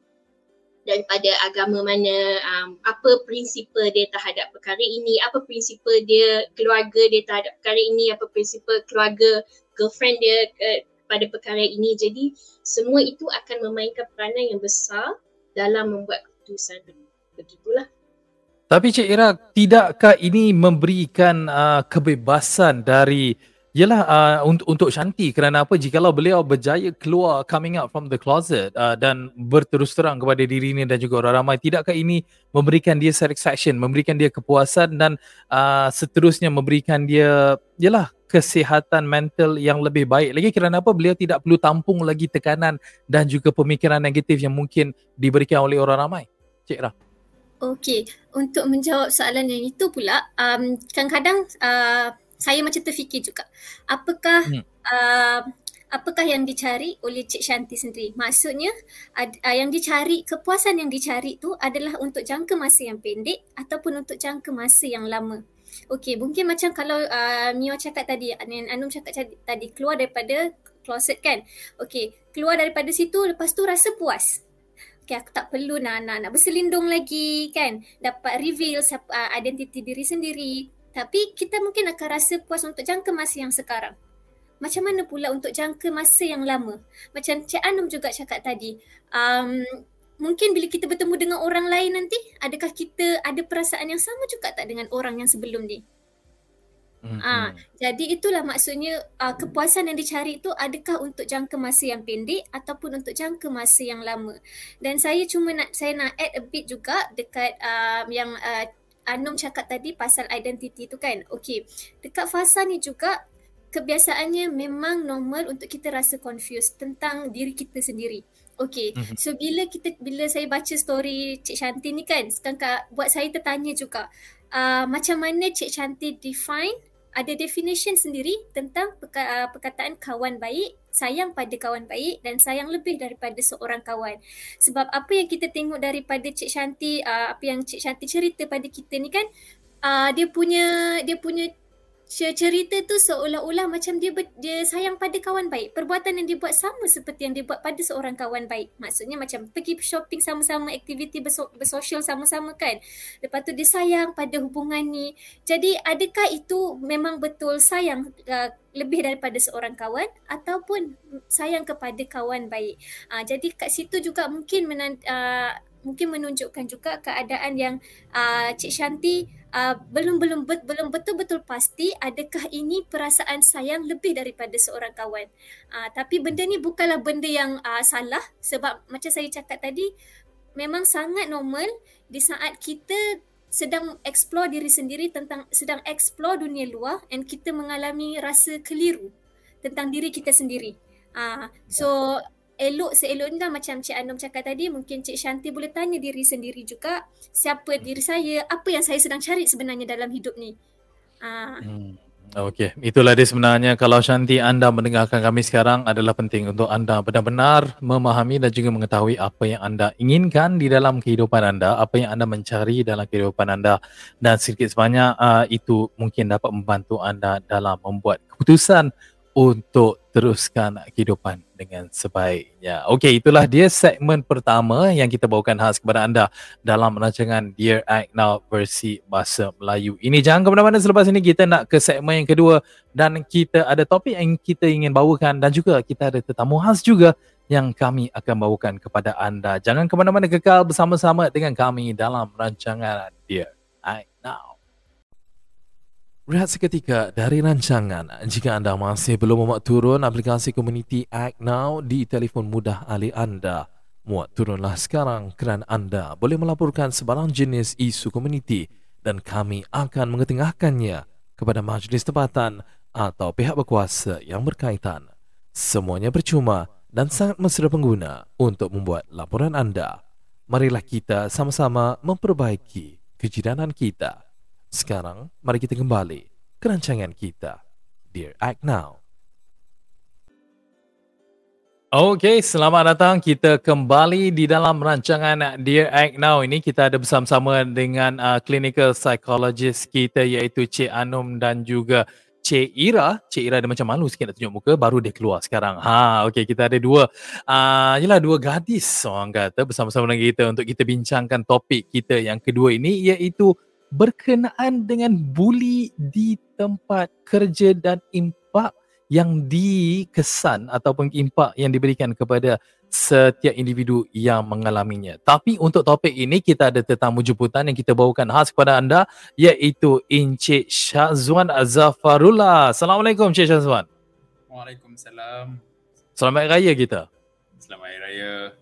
daripada agama mana, um, apa prinsipal dia terhadap perkara ini, apa prinsipal dia, keluarga dia terhadap perkara ini, apa prinsipal keluarga girlfriend dia uh, pada perkara ini. Jadi semua itu akan memainkan peranan yang besar dalam membuat keputusan. Begitulah. Tapi Cik Ira, tidakkah ini memberikan uh, kebebasan dari Yelah uh, untuk untuk Shanti? Kerana apa? Jikalau beliau berjaya keluar coming out from the closet uh, dan berterus terang kepada dirinya dan juga orang ramai tidakkah ini memberikan dia satisfaction memberikan dia kepuasan dan uh, seterusnya memberikan dia yalah kesihatan mental yang lebih baik lagi? Kerana apa? Beliau tidak perlu tampung lagi tekanan dan juga pemikiran negatif yang mungkin diberikan oleh orang ramai Cik Ra Okey, untuk menjawab soalan yang itu pula, um, kadang-kadang uh, saya macam terfikir juga apakah hmm. uh, apakah yang dicari oleh Cik Shanti sendiri maksudnya ad, uh, yang dicari kepuasan yang dicari tu adalah untuk jangka masa yang pendek ataupun untuk jangka masa yang lama Okey, mungkin macam kalau uh, Mio cakap tadi, Anum cakap tadi, keluar daripada closet kan. Okey, keluar daripada situ lepas tu rasa puas. Okey, aku tak perlu nak, nak, nak berselindung lagi kan. Dapat reveal siapa, uh, identiti diri sendiri. Tapi kita mungkin akan rasa puas untuk jangka masa yang sekarang. Macam mana pula untuk jangka masa yang lama? Macam Cik Anum juga cakap tadi, um, mungkin bila kita bertemu dengan orang lain nanti, adakah kita ada perasaan yang sama juga tak dengan orang yang sebelum ni? Mm-hmm. Ah, jadi itulah maksudnya uh, kepuasan yang dicari itu adakah untuk jangka masa yang pendek ataupun untuk jangka masa yang lama. Dan saya cuma nak saya nak add a bit juga dekat uh, yang uh, Anum cakap tadi pasal identiti tu kan. Okey, dekat fasa ni juga kebiasaannya memang normal untuk kita rasa confused tentang diri kita sendiri. Okey, mm-hmm. so bila kita bila saya baca story Cik Shanti ni kan, sekarang buat saya tertanya juga uh, macam mana Cik Shanti define ada definition sendiri tentang perka- perkataan kawan baik sayang pada kawan baik dan sayang lebih daripada seorang kawan. Sebab apa yang kita tengok daripada Cik Shanti, uh, apa yang Cik Shanti cerita pada kita ni kan, uh, dia punya dia punya cerita tu seolah-olah macam dia ber, dia sayang pada kawan baik. Perbuatan yang dia buat sama seperti yang dia buat pada seorang kawan baik. Maksudnya macam pergi shopping sama-sama, aktiviti berso, bersosial sama-sama kan. Lepas tu dia sayang pada hubungan ni. Jadi adakah itu memang betul sayang uh, lebih daripada seorang kawan ataupun sayang kepada kawan baik. Uh, jadi kat situ juga mungkin menan, uh, mungkin menunjukkan juga keadaan yang uh, Cik Shanti uh, belum belum bet, belum betul-betul pasti adakah ini perasaan sayang lebih daripada seorang kawan. Uh, tapi benda ni bukanlah benda yang uh, salah sebab macam saya cakap tadi memang sangat normal di saat kita sedang explore diri sendiri tentang sedang explore dunia luar and kita mengalami rasa keliru tentang diri kita sendiri. Ah uh, so elok seeloknya macam Cik Anum cakap tadi mungkin Cik Shanti boleh tanya diri sendiri juga siapa diri saya apa yang saya sedang cari sebenarnya dalam hidup ni uh. hmm. Okey, itulah dia sebenarnya kalau Shanti anda mendengarkan kami sekarang adalah penting untuk anda benar-benar memahami dan juga mengetahui apa yang anda inginkan di dalam kehidupan anda, apa yang anda mencari dalam kehidupan anda dan sedikit sebanyak uh, itu mungkin dapat membantu anda dalam membuat keputusan untuk teruskan kehidupan dengan sebaiknya. Okey, itulah dia segmen pertama yang kita bawakan khas kepada anda dalam rancangan Dear Act Now versi Bahasa Melayu. Ini jangan ke mana-mana selepas ini kita nak ke segmen yang kedua dan kita ada topik yang kita ingin bawakan dan juga kita ada tetamu khas juga yang kami akan bawakan kepada anda. Jangan ke mana-mana kekal bersama-sama dengan kami dalam rancangan Dear Act Now. Rehat seketika dari rancangan. Jika anda masih belum memuat turun aplikasi Community Act Now di telefon mudah alih anda, muat turunlah sekarang kerana anda boleh melaporkan sebarang jenis isu komuniti dan kami akan mengetengahkannya kepada majlis tempatan atau pihak berkuasa yang berkaitan. Semuanya percuma dan sangat mesra pengguna untuk membuat laporan anda. Marilah kita sama-sama memperbaiki kejidanan kita. Sekarang, mari kita kembali ke rancangan kita. Dear Act Now. Okey, selamat datang. Kita kembali di dalam rancangan Dear Act Now ini. Kita ada bersama-sama dengan uh, clinical psychologist kita iaitu Cik Anum dan juga Cik Ira. Cik Ira ada macam malu sikit nak tunjuk muka, baru dia keluar sekarang. Ha, okey, kita ada dua, uh, yelah dua gadis orang kata bersama-sama dengan kita untuk kita bincangkan topik kita yang kedua ini iaitu berkenaan dengan buli di tempat kerja dan impak yang dikesan ataupun impak yang diberikan kepada setiap individu yang mengalaminya. Tapi untuk topik ini kita ada tetamu jemputan yang kita bawakan khas kepada anda iaitu Encik Syazwan Zafarullah. Assalamualaikum Encik Syazwan. Waalaikumsalam. Selamat Raya kita. Selamat Hari Raya.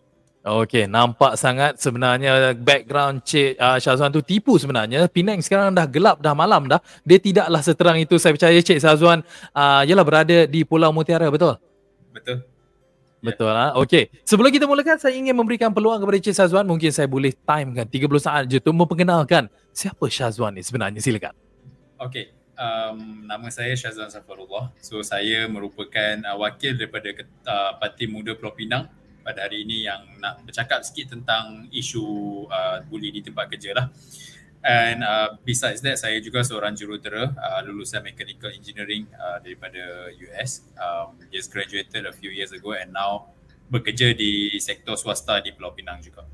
Okey, nampak sangat sebenarnya background Cik uh, Syazwan tu tipu sebenarnya. Penang sekarang dah gelap, dah malam dah. Dia tidaklah seterang itu. Saya percaya Cik Syazwan uh, ialah berada di Pulau Mutiara, betul? Betul. Betul lah. Ha? Okey. Sebelum kita mulakan, saya ingin memberikan peluang kepada Cik Syazwan. Mungkin saya boleh time kan 30 saat je tu memperkenalkan siapa Syazwan ni sebenarnya. Silakan. Okey. Um, nama saya Syazwan Safarullah. So saya merupakan uh, wakil daripada uh, Parti Muda Pulau Pinang pada hari ini yang nak bercakap sikit tentang isu uh, bully di tempat kerja lah. And uh, besides that, saya juga seorang jurutera uh, lulusan mechanical engineering uh, daripada US. Um, just graduated a few years ago and now bekerja di sektor swasta di Pulau Pinang juga.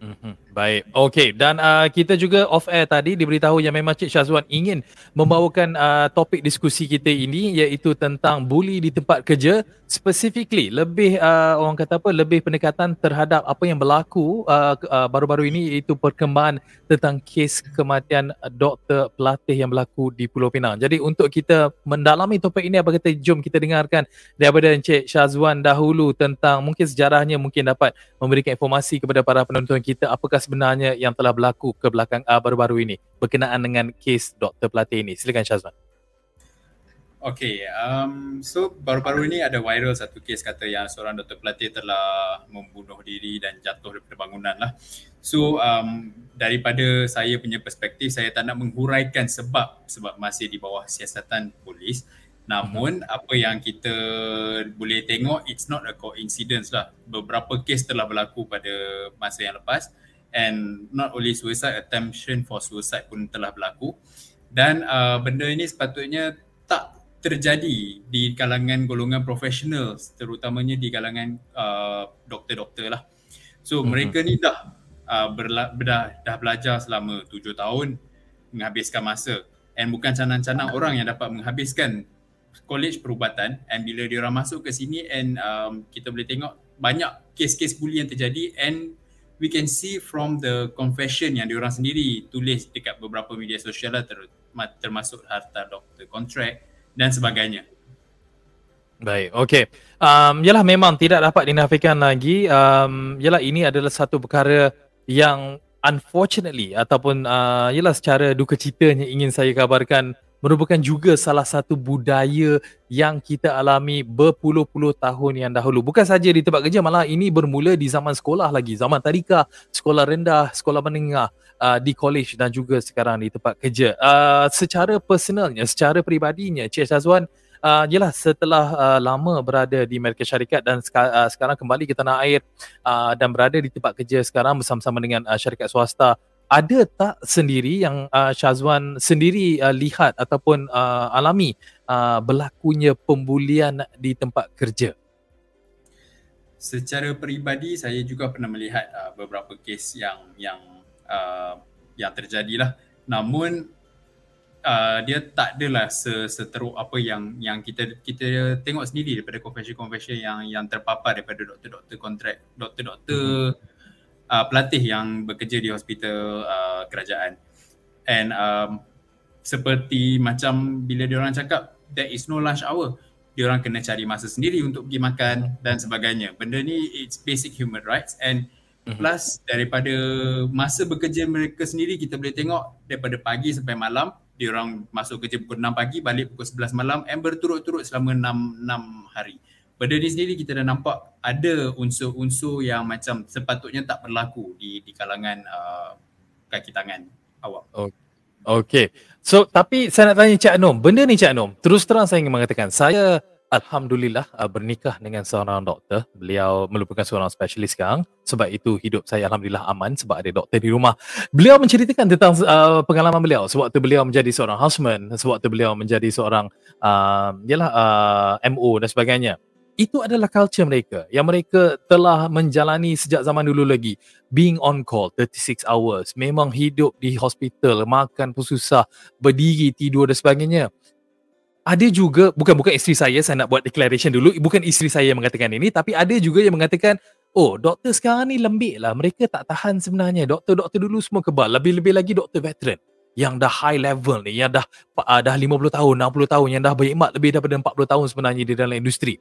Mm-hmm. Baik. Okey dan uh, kita juga off air tadi diberitahu yang memang Cik Syazwan ingin membawakan uh, topik diskusi kita ini iaitu tentang bully di tempat kerja specifically lebih uh, orang kata apa lebih pendekatan terhadap apa yang berlaku uh, uh, baru-baru ini iaitu perkembangan tentang kes kematian doktor pelatih yang berlaku di Pulau Pinang. Jadi untuk kita mendalami topik ini apa kata jom kita dengarkan daripada Encik Syazwan dahulu tentang mungkin sejarahnya mungkin dapat memberikan informasi kepada para penonton kita apakah sebenarnya yang telah berlaku ke belakang uh, baru-baru ini berkenaan dengan kes doktor pelatih ini. Silakan Syazwan. Okay, um, so baru-baru ini ada viral satu kes kata yang seorang doktor pelatih telah membunuh diri dan jatuh daripada bangunan lah. So um, daripada saya punya perspektif, saya tak nak menghuraikan sebab sebab masih di bawah siasatan polis. Namun mm-hmm. apa yang kita boleh tengok, it's not a coincidence lah. Beberapa kes telah berlaku pada masa yang lepas and not only suicide, attemption for suicide pun telah berlaku. Dan uh, benda ini sepatutnya tak terjadi di kalangan golongan profesional terutamanya di kalangan uh, doktor-doktor lah. So mm-hmm. mereka ni dah uh, berla- dah, dah belajar selama tujuh tahun menghabiskan masa and bukan canang-canang orang yang dapat menghabiskan college perubatan and bila dia orang masuk ke sini and um, kita boleh tengok banyak kes-kes bully yang terjadi and we can see from the confession yang diorang sendiri tulis dekat beberapa media sosial lah ter, termasuk harta doktor kontrak dan sebagainya. Baik, okey. Um, yalah memang tidak dapat dinafikan lagi. Um, yalah ini adalah satu perkara yang unfortunately ataupun uh, yalah secara duka citanya ingin saya kabarkan merupakan juga salah satu budaya yang kita alami berpuluh-puluh tahun yang dahulu. Bukan saja di tempat kerja, malah ini bermula di zaman sekolah lagi. Zaman tadika, sekolah rendah, sekolah menengah, uh, di college dan juga sekarang di tempat kerja. Uh, secara personalnya, secara peribadinya, Cik Syazwan, uh, yelah setelah uh, lama berada di Amerika Syarikat dan seka- uh, sekarang kembali ke tanah air uh, dan berada di tempat kerja sekarang bersama-sama dengan uh, syarikat swasta, ada tak sendiri yang uh, Syazwan sendiri uh, lihat ataupun uh, alami uh, berlakunya pembulian di tempat kerja? Secara peribadi saya juga pernah melihat uh, beberapa kes yang yang uh, yang terjadilah. Namun uh, dia tak adalah seteruk apa yang yang kita kita tengok sendiri daripada confession-confession yang yang terpapar daripada doktor-doktor kontrak, doktor-doktor hmm uh, pelatih yang bekerja di hospital uh, kerajaan. And um, seperti macam bila dia orang cakap there is no lunch hour, dia orang kena cari masa sendiri untuk pergi makan dan sebagainya. Benda ni it's basic human rights and mhm. plus daripada masa bekerja mereka sendiri kita boleh tengok daripada pagi sampai malam dia orang masuk kerja pukul 6 pagi balik pukul 11 malam and berturut-turut selama 6 6 hari. Benda ni sendiri kita dah nampak ada unsur-unsur yang macam sepatutnya tak berlaku di di kalangan uh, kaki tangan awam. Okay. So tapi saya nak tanya Cik Anom, benda ni Cik Anom, terus terang saya ingin mengatakan saya Alhamdulillah uh, bernikah dengan seorang doktor. Beliau merupakan seorang spesialis sekarang. Sebab itu hidup saya Alhamdulillah aman sebab ada doktor di rumah. Beliau menceritakan tentang uh, pengalaman beliau sewaktu beliau menjadi seorang houseman, sewaktu beliau menjadi seorang uh, yalah, uh, MO dan sebagainya. Itu adalah culture mereka yang mereka telah menjalani sejak zaman dulu lagi. Being on call 36 hours. Memang hidup di hospital, makan pun susah, berdiri, tidur dan sebagainya ada juga bukan bukan isteri saya saya nak buat declaration dulu bukan isteri saya yang mengatakan ini tapi ada juga yang mengatakan oh doktor sekarang ni lembik lah mereka tak tahan sebenarnya doktor-doktor dulu semua kebal lebih-lebih lagi doktor veteran yang dah high level ni yang dah uh, dah 50 tahun 60 tahun yang dah berkhidmat lebih daripada 40 tahun sebenarnya di dalam industri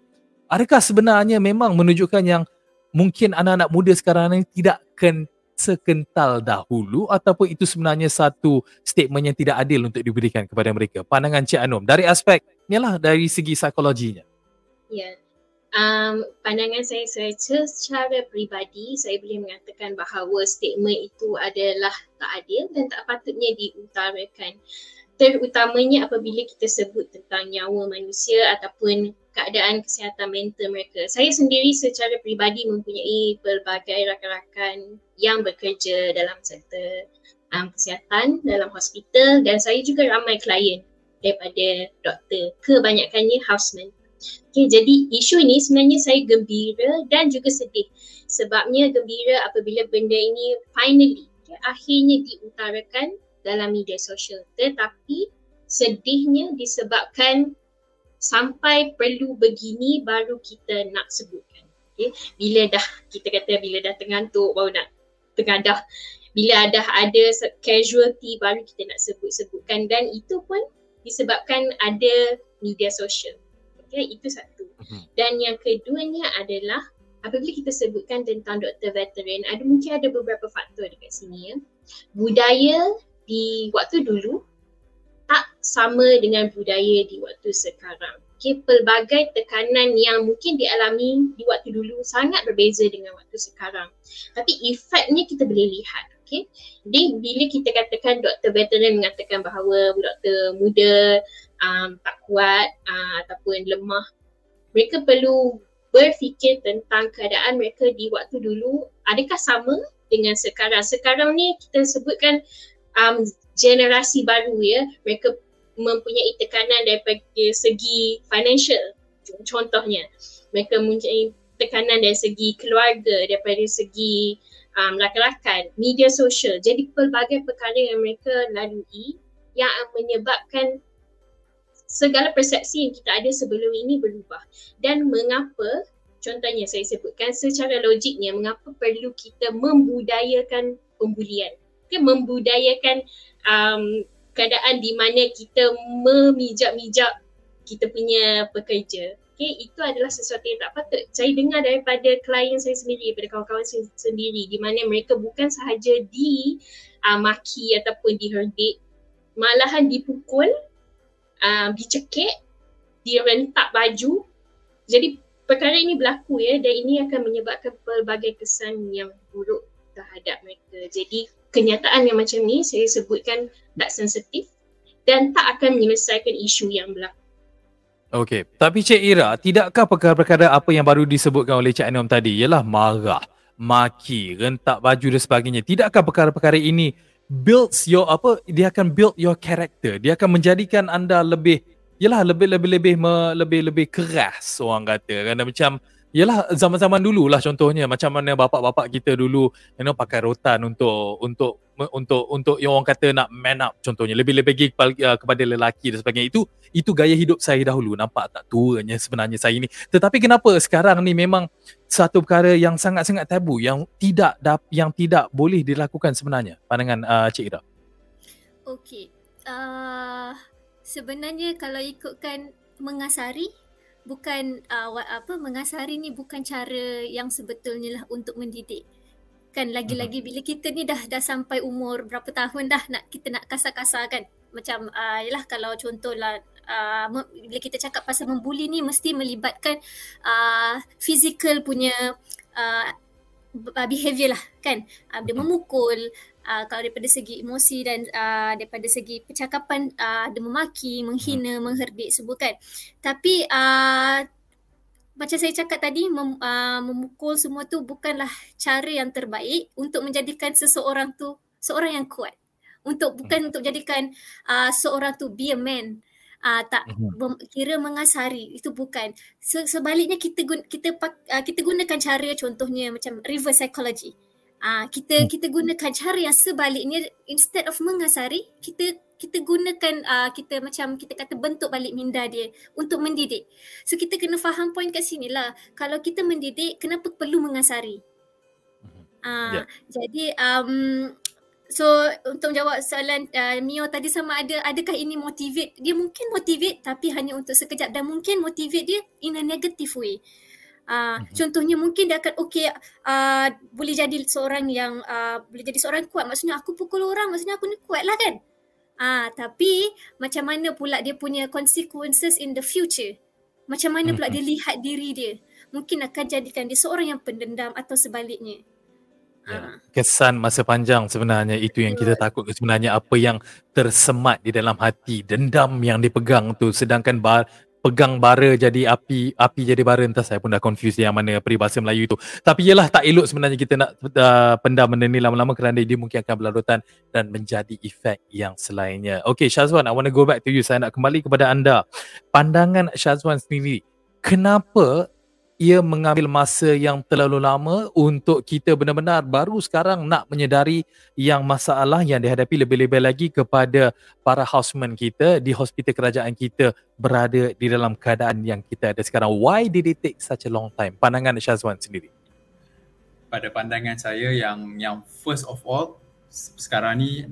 adakah sebenarnya memang menunjukkan yang mungkin anak-anak muda sekarang ni tidak akan sekental dahulu ataupun itu sebenarnya satu statement yang tidak adil untuk diberikan kepada mereka? Pandangan Cik Anum dari aspek yalah dari segi psikologinya. Ya. Um, pandangan saya, saya secara peribadi saya boleh mengatakan bahawa statement itu adalah tak adil dan tak patutnya diutarakan terutamanya apabila kita sebut tentang nyawa manusia ataupun keadaan kesihatan mental mereka. Saya sendiri secara peribadi mempunyai pelbagai rakan-rakan yang bekerja dalam sektor um, kesihatan dalam hospital dan saya juga ramai klien daripada doktor, kebanyakannya houseman. Okay, jadi isu ini sebenarnya saya gembira dan juga sedih sebabnya gembira apabila benda ini finally okay, akhirnya diutarakan dalam media sosial tetapi sedihnya disebabkan sampai perlu begini baru kita nak sebutkan okay? bila dah kita kata bila dah tengantuk baru nak tengadah bila dah ada casualty baru kita nak sebut-sebutkan dan itu pun disebabkan ada media sosial okay? itu satu mhm. dan yang keduanya adalah apabila kita sebutkan tentang doktor veteran ada mungkin ada beberapa faktor dekat sini ya budaya di waktu dulu tak sama dengan budaya di waktu sekarang. Okay, pelbagai tekanan yang mungkin dialami di waktu dulu sangat berbeza dengan waktu sekarang. Tapi efeknya kita boleh lihat. Okay. Jadi bila kita katakan doktor veteran mengatakan bahawa doktor muda um, tak kuat uh, ataupun lemah, mereka perlu berfikir tentang keadaan mereka di waktu dulu adakah sama dengan sekarang. Sekarang ni kita sebutkan um, generasi baru ya. Mereka mempunyai tekanan daripada segi financial contohnya. Mereka mempunyai tekanan dari segi keluarga daripada segi um, rakan-rakan media sosial. Jadi pelbagai perkara yang mereka lalui yang menyebabkan segala persepsi yang kita ada sebelum ini berubah. Dan mengapa contohnya saya sebutkan secara logiknya mengapa perlu kita membudayakan pembulian okay, membudayakan um, keadaan di mana kita memijak-mijak kita punya pekerja. Okay, itu adalah sesuatu yang tak patut. Saya dengar daripada klien saya sendiri, daripada kawan-kawan saya sendiri di mana mereka bukan sahaja di uh, maki ataupun diherdik, malahan dipukul, uh, dicekik, direntak baju. Jadi perkara ini berlaku ya dan ini akan menyebabkan pelbagai kesan yang buruk terhadap mereka. Jadi kenyataan yang macam ni saya sebutkan tak sensitif dan tak akan menyelesaikan isu yang berlaku. Okey, tapi Cik Ira, tidakkah perkara-perkara apa yang baru disebutkan oleh Cik Anom tadi ialah marah, maki, rentak baju dan sebagainya. Tidakkah perkara-perkara ini builds your apa dia akan build your character. Dia akan menjadikan anda lebih ialah lebih lebih lebih lebih lebih keras orang kata. Kerana macam Yelah zaman-zaman dulu lah contohnya. Macam mana bapak-bapak kita dulu you know pakai rotan untuk untuk untuk untuk yang orang kata nak man up contohnya. Lebih-lebih uh, kepada lelaki dan sebagainya. Itu itu gaya hidup saya dahulu. Nampak tak tuanya sebenarnya saya ini tetapi kenapa sekarang ni memang satu perkara yang sangat-sangat tabu yang tidak yang tidak boleh dilakukan sebenarnya? Pandangan uh, Cik Ira. Okey. Uh, sebenarnya kalau ikutkan mengasari bukan uh, apa mengasari ni bukan cara yang sebetulnya lah untuk mendidik. Kan lagi-lagi bila kita ni dah dah sampai umur berapa tahun dah nak kita nak kasar-kasar kan. macam uh, yalah kalau contohlah uh, bila kita cakap pasal membuli ni mesti melibatkan uh, physical punya uh, behavior lah kan uh, dia memukul uh, kalau daripada segi emosi dan uh, daripada segi percakapan uh, dia memaki menghina mengherdik semua kan. Tapi uh, macam saya cakap tadi mem, uh, memukul semua tu bukanlah cara yang terbaik untuk menjadikan seseorang tu seorang yang kuat. Untuk bukan hmm. untuk jadikan uh, seorang tu be a man. Uh, tak hmm. kira mengasari. Itu bukan. Se- sebaliknya kita guna, kita uh, kita gunakan cara contohnya macam reverse psychology uh, kita hmm. kita gunakan cara yang sebaliknya instead of mengasari kita kita gunakan uh, kita macam kita kata bentuk balik minda dia untuk mendidik. So kita kena faham point kat sini lah. Kalau kita mendidik, kenapa perlu mengasari? Uh, mhm. yeah. Jadi um, so untuk jawab soalan uh, Mio tadi sama ada adakah ini motivate? Dia mungkin motivate tapi hanya untuk sekejap dan mungkin motivate dia in a negative way. Uh, mm-hmm. Contohnya mungkin dia akan okay uh, boleh jadi seorang yang uh, boleh jadi seorang kuat. Maksudnya aku pukul orang maksudnya aku ni kuat lah kan. Ah, tapi macam mana pula dia punya consequences in the future? Macam mana pula dia lihat diri dia? Mungkin akan jadikan dia seorang yang pendendam atau sebaliknya. Ya. Kesan masa panjang sebenarnya itu yang kita takut sebenarnya apa yang tersemat di dalam hati dendam yang dipegang tu sedangkan bar, pegang bara jadi api api jadi bara. Entah saya pun dah confuse yang mana peribahasa Melayu itu tapi ialah tak elok sebenarnya kita nak uh, pendam benda ni lama-lama kerana dia mungkin akan berlarutan dan menjadi efek yang selainnya. Okay Syazwan I want to go back to you. Saya nak kembali kepada anda. Pandangan Syazwan sendiri kenapa ia mengambil masa yang terlalu lama untuk kita benar-benar baru sekarang nak menyedari yang masalah yang dihadapi lebih-lebih lagi kepada para houseman kita di hospital kerajaan kita berada di dalam keadaan yang kita ada sekarang. Why did it take such a long time? Pandangan Syazwan sendiri. Pada pandangan saya yang yang first of all sekarang ni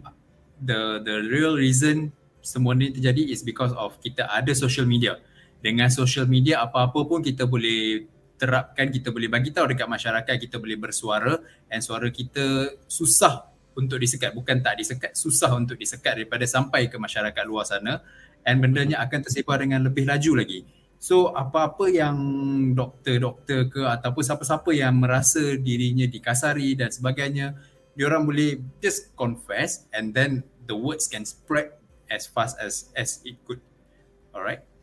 the the real reason semua ni terjadi is because of kita ada social media. Dengan social media apa-apa pun kita boleh terapkan kita boleh bagi tahu dekat masyarakat kita boleh bersuara. Dan suara kita susah untuk disekat. Bukan tak disekat susah untuk disekat daripada sampai ke masyarakat luar sana. Dan bendanya akan tersebar dengan lebih laju lagi. So apa-apa yang doktor-doktor ke ataupun siapa-siapa yang merasa dirinya dikasari dan sebagainya diorang boleh just confess and then the words can spread as fast as as it could. Alright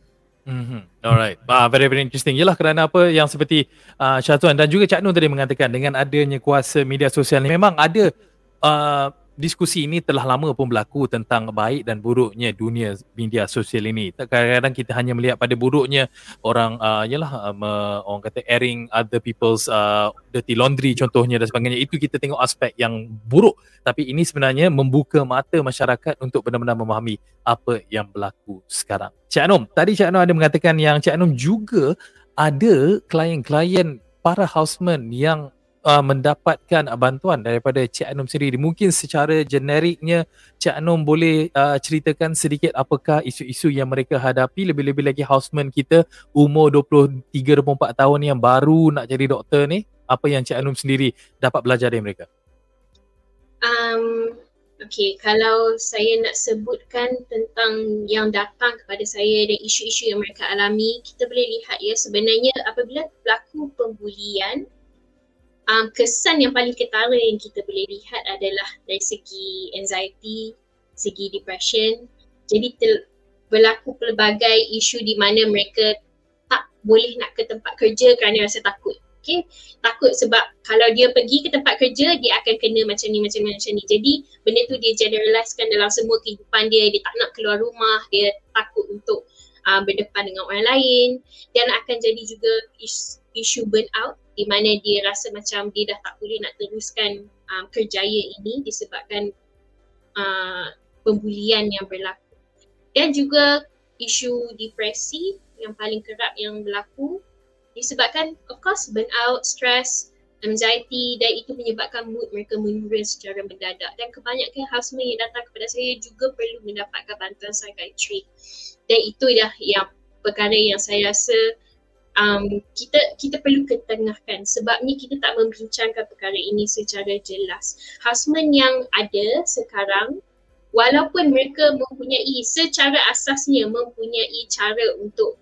Mm-hmm. Alright, uh, very very interesting. Yalah kerana apa yang seperti uh, Syahtuan dan juga Cak Nur tadi mengatakan dengan adanya kuasa media sosial ni memang ada uh, diskusi ini telah lama pun berlaku tentang baik dan buruknya dunia media sosial ini. Kadang-kadang kita hanya melihat pada buruknya orang uh, yalah uh, orang kata airing other people's uh, dirty laundry contohnya dan sebagainya. Itu kita tengok aspek yang buruk. Tapi ini sebenarnya membuka mata masyarakat untuk benar-benar memahami apa yang berlaku sekarang. Cik Anum, tadi Cik Anum ada mengatakan yang Cik Anum juga ada klien-klien para houseman yang uh, mendapatkan bantuan daripada Cik Anum sendiri. Mungkin secara generiknya Cik Anum boleh uh, ceritakan sedikit apakah isu-isu yang mereka hadapi lebih-lebih lagi houseman kita umur 23-24 tahun yang baru nak jadi doktor ni. Apa yang Cik Anum sendiri dapat belajar dari mereka? Um, okay, kalau saya nak sebutkan tentang yang datang kepada saya dan isu-isu yang mereka alami, kita boleh lihat ya sebenarnya apabila berlaku pembulian, um, kesan yang paling ketara yang kita boleh lihat adalah dari segi anxiety, segi depression. Jadi tel- berlaku pelbagai isu di mana mereka tak boleh nak ke tempat kerja kerana rasa takut. Okay. Takut sebab kalau dia pergi ke tempat kerja, dia akan kena macam ni, macam ni, macam ni. Jadi benda tu dia generalisekan dalam semua kehidupan dia. Dia tak nak keluar rumah, dia takut untuk uh, berdepan dengan orang lain. Dan akan jadi juga isu, isu burnout di mana dia rasa macam dia dah tak boleh nak teruskan um, kerjaya ini disebabkan uh, pembulian yang berlaku. Dan juga isu depresi yang paling kerap yang berlaku disebabkan of course burnout, stress, anxiety dan itu menyebabkan mood mereka menurun secara mendadak dan kebanyakan housemate yang datang kepada saya juga perlu mendapatkan bantuan psikiatri dan itu dah yang perkara yang saya rasa um, kita kita perlu ketengahkan sebabnya kita tak membincangkan perkara ini secara jelas. Husband yang ada sekarang walaupun mereka mempunyai secara asasnya mempunyai cara untuk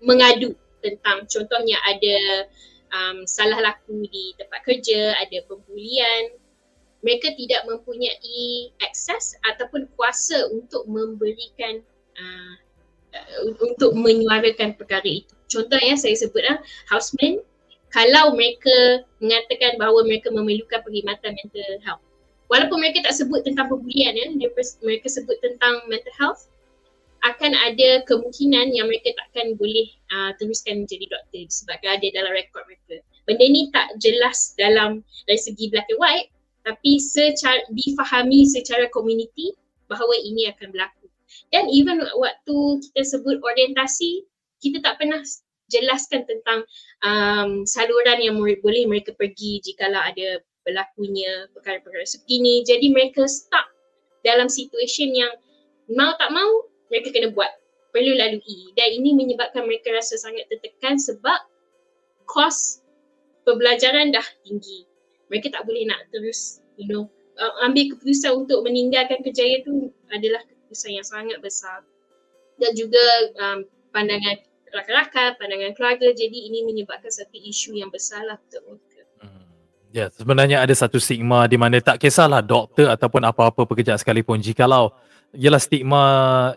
mengadu tentang contohnya ada um, salah laku di tempat kerja, ada pembulian, mereka tidak mempunyai akses ataupun kuasa untuk memberikan uh, untuk menyuarakan perkara itu. Contohnya saya sebutlah houseman kalau mereka mengatakan bahawa mereka memerlukan perkhidmatan mental health walaupun mereka tak sebut tentang pembulian ya, mereka sebut tentang mental health akan ada kemungkinan yang mereka takkan boleh uh, teruskan menjadi doktor sebab ada dalam rekod mereka. Benda ni tak jelas dalam dari segi black and white tapi secara difahami secara community bahawa ini akan berlaku. Dan even waktu kita sebut orientasi, kita tak pernah jelaskan tentang um, saluran yang boleh mereka pergi jikalau ada berlakunya perkara-perkara sebegini. Jadi mereka stuck dalam situasi yang mau tak mau mereka kena buat perlu lalui dan ini menyebabkan mereka rasa sangat tertekan sebab kos pembelajaran dah tinggi. Mereka tak boleh nak terus you know uh, ambil keputusan untuk meninggalkan kejayaan tu adalah keputusan yang sangat besar. Dan juga um, pandangan rakan-rakan, pandangan keluarga. Jadi ini menyebabkan satu isu yang besar lah untuk Ya, sebenarnya ada satu stigma di mana tak kisahlah doktor ataupun apa-apa pekerja sekalipun. Jikalau ialah stigma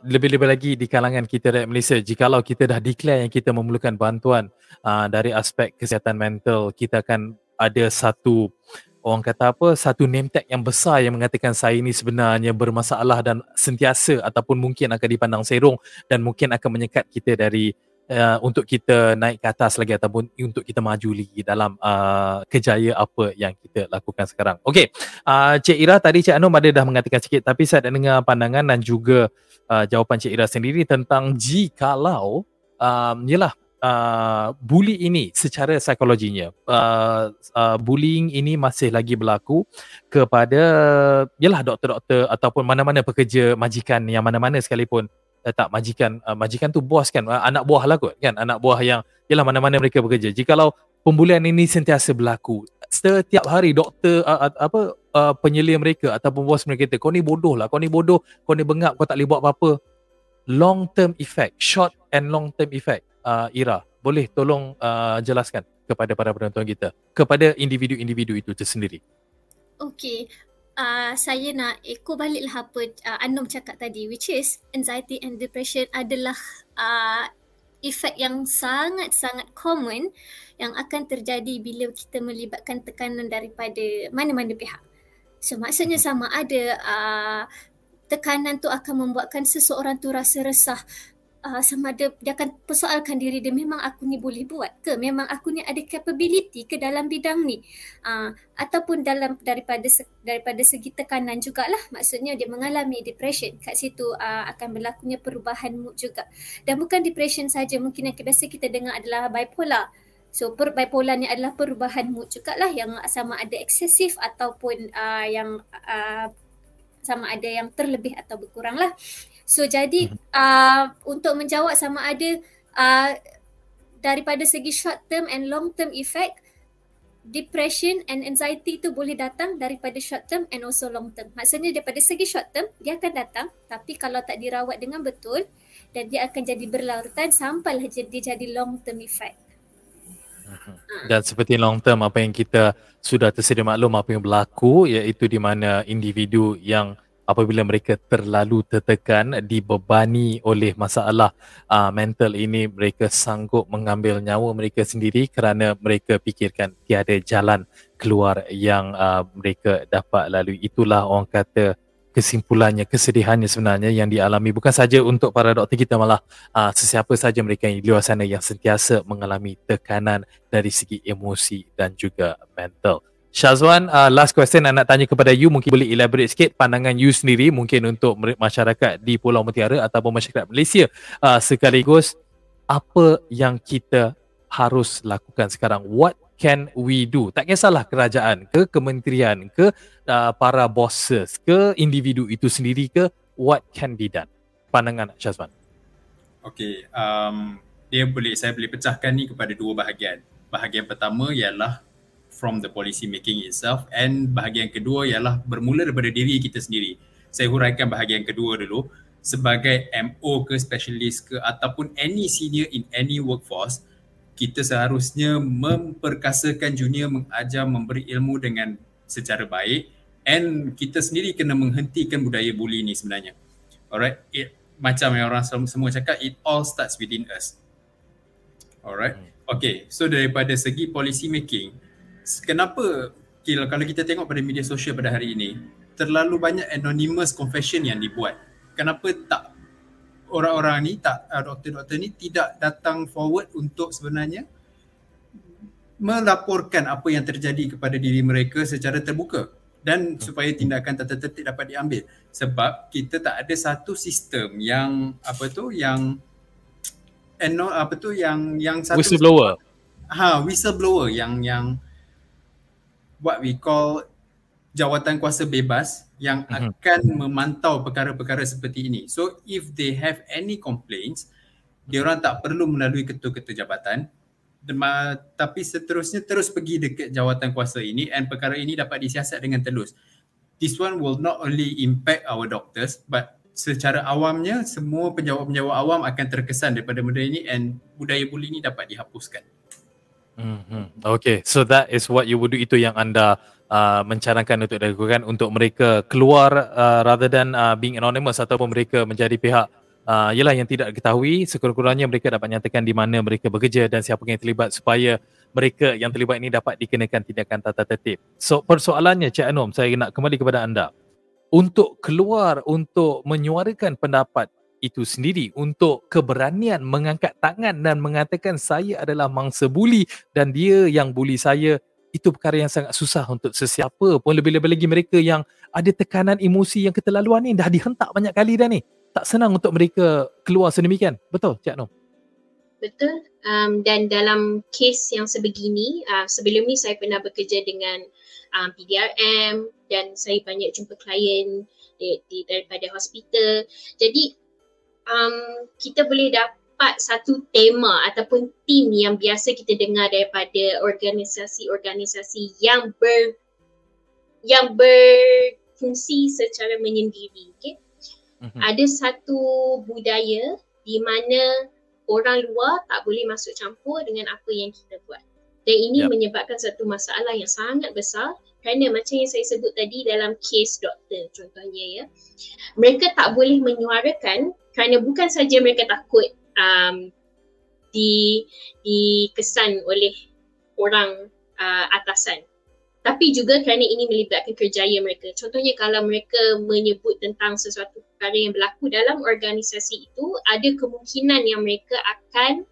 lebih-lebih lagi di kalangan kita rakyat Malaysia. Jikalau kita dah declare yang kita memerlukan bantuan uh, dari aspek kesihatan mental kita akan ada satu orang kata apa satu name tag yang besar yang mengatakan saya ini sebenarnya bermasalah dan sentiasa ataupun mungkin akan dipandang serong dan mungkin akan menyekat kita dari uh, untuk kita naik ke atas lagi ataupun untuk kita maju lagi dalam uh, kejaya apa yang kita lakukan sekarang. Okey, uh, Cik Ira tadi Cik Anum ada dah mengatakan sikit tapi saya dah dengar pandangan dan juga uh, jawapan Cik Ira sendiri tentang jikalau um, yalah Uh, bully ini secara psikologinya uh, uh, bullying ini masih lagi berlaku kepada yalah doktor-doktor ataupun mana-mana pekerja majikan yang mana-mana sekalipun uh, tak majikan uh, majikan tu bos kan? Uh, anak buah lah kot kan? Anak buah yang ialah mana-mana mereka bekerja. Jikalau pembulian ini sentiasa berlaku setiap hari doktor uh, uh, apa uh, penyelia mereka ataupun bos mereka kata kau ni bodoh lah kau ni bodoh kau ni bengap kau tak boleh buat apa-apa. Long term effect short and long term effect uh, Ira boleh tolong uh, jelaskan kepada para penonton kita kepada individu-individu itu tersendiri? Okay, uh, saya nak echo baliklah apa uh, Anom cakap tadi which is anxiety and depression adalah uh, efek yang sangat-sangat common yang akan terjadi bila kita melibatkan tekanan daripada mana-mana pihak. So maksudnya sama ada uh, tekanan tu akan membuatkan seseorang tu rasa resah uh, sama ada dia akan persoalkan diri dia memang aku ni boleh buat ke? Memang aku ni ada capability ke dalam bidang ni? Uh, ataupun dalam daripada daripada segi tekanan jugalah. Maksudnya dia mengalami depression. Kat situ uh, akan berlakunya perubahan mood juga. Dan bukan depression saja mungkin yang biasa kita dengar adalah bipolar. So per, bipolar ni adalah perubahan mood juga lah yang sama ada eksesif ataupun uh, yang uh, sama ada yang terlebih atau berkurang lah. So jadi hmm. uh, untuk menjawab sama ada uh, daripada segi short term and long term effect, depression and anxiety tu boleh datang daripada short term and also long term. Maksudnya daripada segi short term dia akan datang tapi kalau tak dirawat dengan betul dan dia akan jadi berlarutan sampailah dia jadi long term effect. Hmm. Dan seperti long term apa yang kita sudah tersedia maklum apa yang berlaku iaitu di mana individu yang apabila mereka terlalu tertekan dibebani oleh masalah uh, mental ini mereka sanggup mengambil nyawa mereka sendiri kerana mereka fikirkan tiada jalan keluar yang uh, mereka dapat lalui. Itulah orang kata kesimpulannya kesedihannya sebenarnya yang dialami. Bukan saja untuk para doktor kita malah uh, sesiapa saja mereka yang di luar sana yang sentiasa mengalami tekanan dari segi emosi dan juga mental Syazwan, uh, last question nak tanya kepada you mungkin boleh elaborate sikit pandangan you sendiri mungkin untuk masyarakat di Pulau Mutiara ataupun masyarakat Malaysia. Uh, sekaligus apa yang kita harus lakukan sekarang? What can we do? Tak kisahlah kerajaan ke kementerian ke uh, para bosses ke individu itu sendiri ke what can be done? Pandangan Syazwan Okay, um, dia boleh saya boleh pecahkan ni kepada dua bahagian. Bahagian pertama ialah from the policy making itself. And bahagian kedua ialah bermula daripada diri kita sendiri. Saya huraikan bahagian kedua dulu. Sebagai MO ke specialist ke ataupun any senior in any workforce kita seharusnya memperkasakan junior mengajar memberi ilmu dengan secara baik. And kita sendiri kena menghentikan budaya bully ni sebenarnya. Alright? It, macam yang orang semua cakap it all starts within us. Alright? Hmm. okay. So daripada segi policy making kenapa kalau kita tengok pada media sosial pada hari ini terlalu banyak anonymous confession yang dibuat. Kenapa tak orang-orang ni tak uh, doktor-doktor ni tidak datang forward untuk sebenarnya melaporkan apa yang terjadi kepada diri mereka secara terbuka dan supaya tindakan tertentu dapat diambil? Sebab kita tak ada satu sistem yang apa tu yang eno apa tu yang yang satu whistleblower. Ha whistleblower yang yang what we call jawatan kuasa bebas yang mm-hmm. akan memantau perkara-perkara seperti ini. So if they have any complaints, dia orang tak perlu melalui ketua-ketua jabatan tapi seterusnya terus pergi dekat jawatan kuasa ini and perkara ini dapat disiasat dengan telus. This one will not only impact our doctors but secara awamnya semua penjawat-penjawat awam akan terkesan daripada benda ini and budaya bully ini dapat dihapuskan. Mm-hmm. Okay, so that is what you would do itu yang anda uh, mencarankan untuk dilakukan untuk mereka keluar uh, rather than uh, being anonymous ataupun mereka menjadi pihak uh, ialah yang tidak diketahui sekurang-kurangnya mereka dapat nyatakan di mana mereka bekerja dan siapa yang terlibat supaya mereka yang terlibat ini dapat dikenakan tindakan tata tertib. So persoalannya Cik Anom, saya nak kembali kepada anda. Untuk keluar untuk menyuarakan pendapat itu sendiri untuk keberanian mengangkat tangan dan mengatakan saya adalah mangsa buli dan dia yang buli saya. Itu perkara yang sangat susah untuk sesiapa pun. Lebih-lebih lagi mereka yang ada tekanan emosi yang keterlaluan ni dah dihentak banyak kali dah ni. Tak senang untuk mereka keluar sedemikian. Betul Cik Nom? Betul. Um, dan dalam kes yang sebegini uh, sebelum ni saya pernah bekerja dengan um, PDRM dan saya banyak jumpa klien di, di, daripada hospital. Jadi um, kita boleh dapat satu tema ataupun tim yang biasa kita dengar daripada organisasi-organisasi yang ber yang berfungsi secara menyendiri okay? mm-hmm. ada satu budaya di mana orang luar tak boleh masuk campur dengan apa yang kita buat dan ini yep. menyebabkan satu masalah yang sangat besar kerana macam yang saya sebut tadi dalam case doktor contohnya ya mereka tak boleh menyuarakan kerana bukan saja mereka takut um, di dikesan oleh orang uh, atasan tapi juga kerana ini melibatkan kerjaya mereka. Contohnya kalau mereka menyebut tentang sesuatu perkara yang berlaku dalam organisasi itu, ada kemungkinan yang mereka akan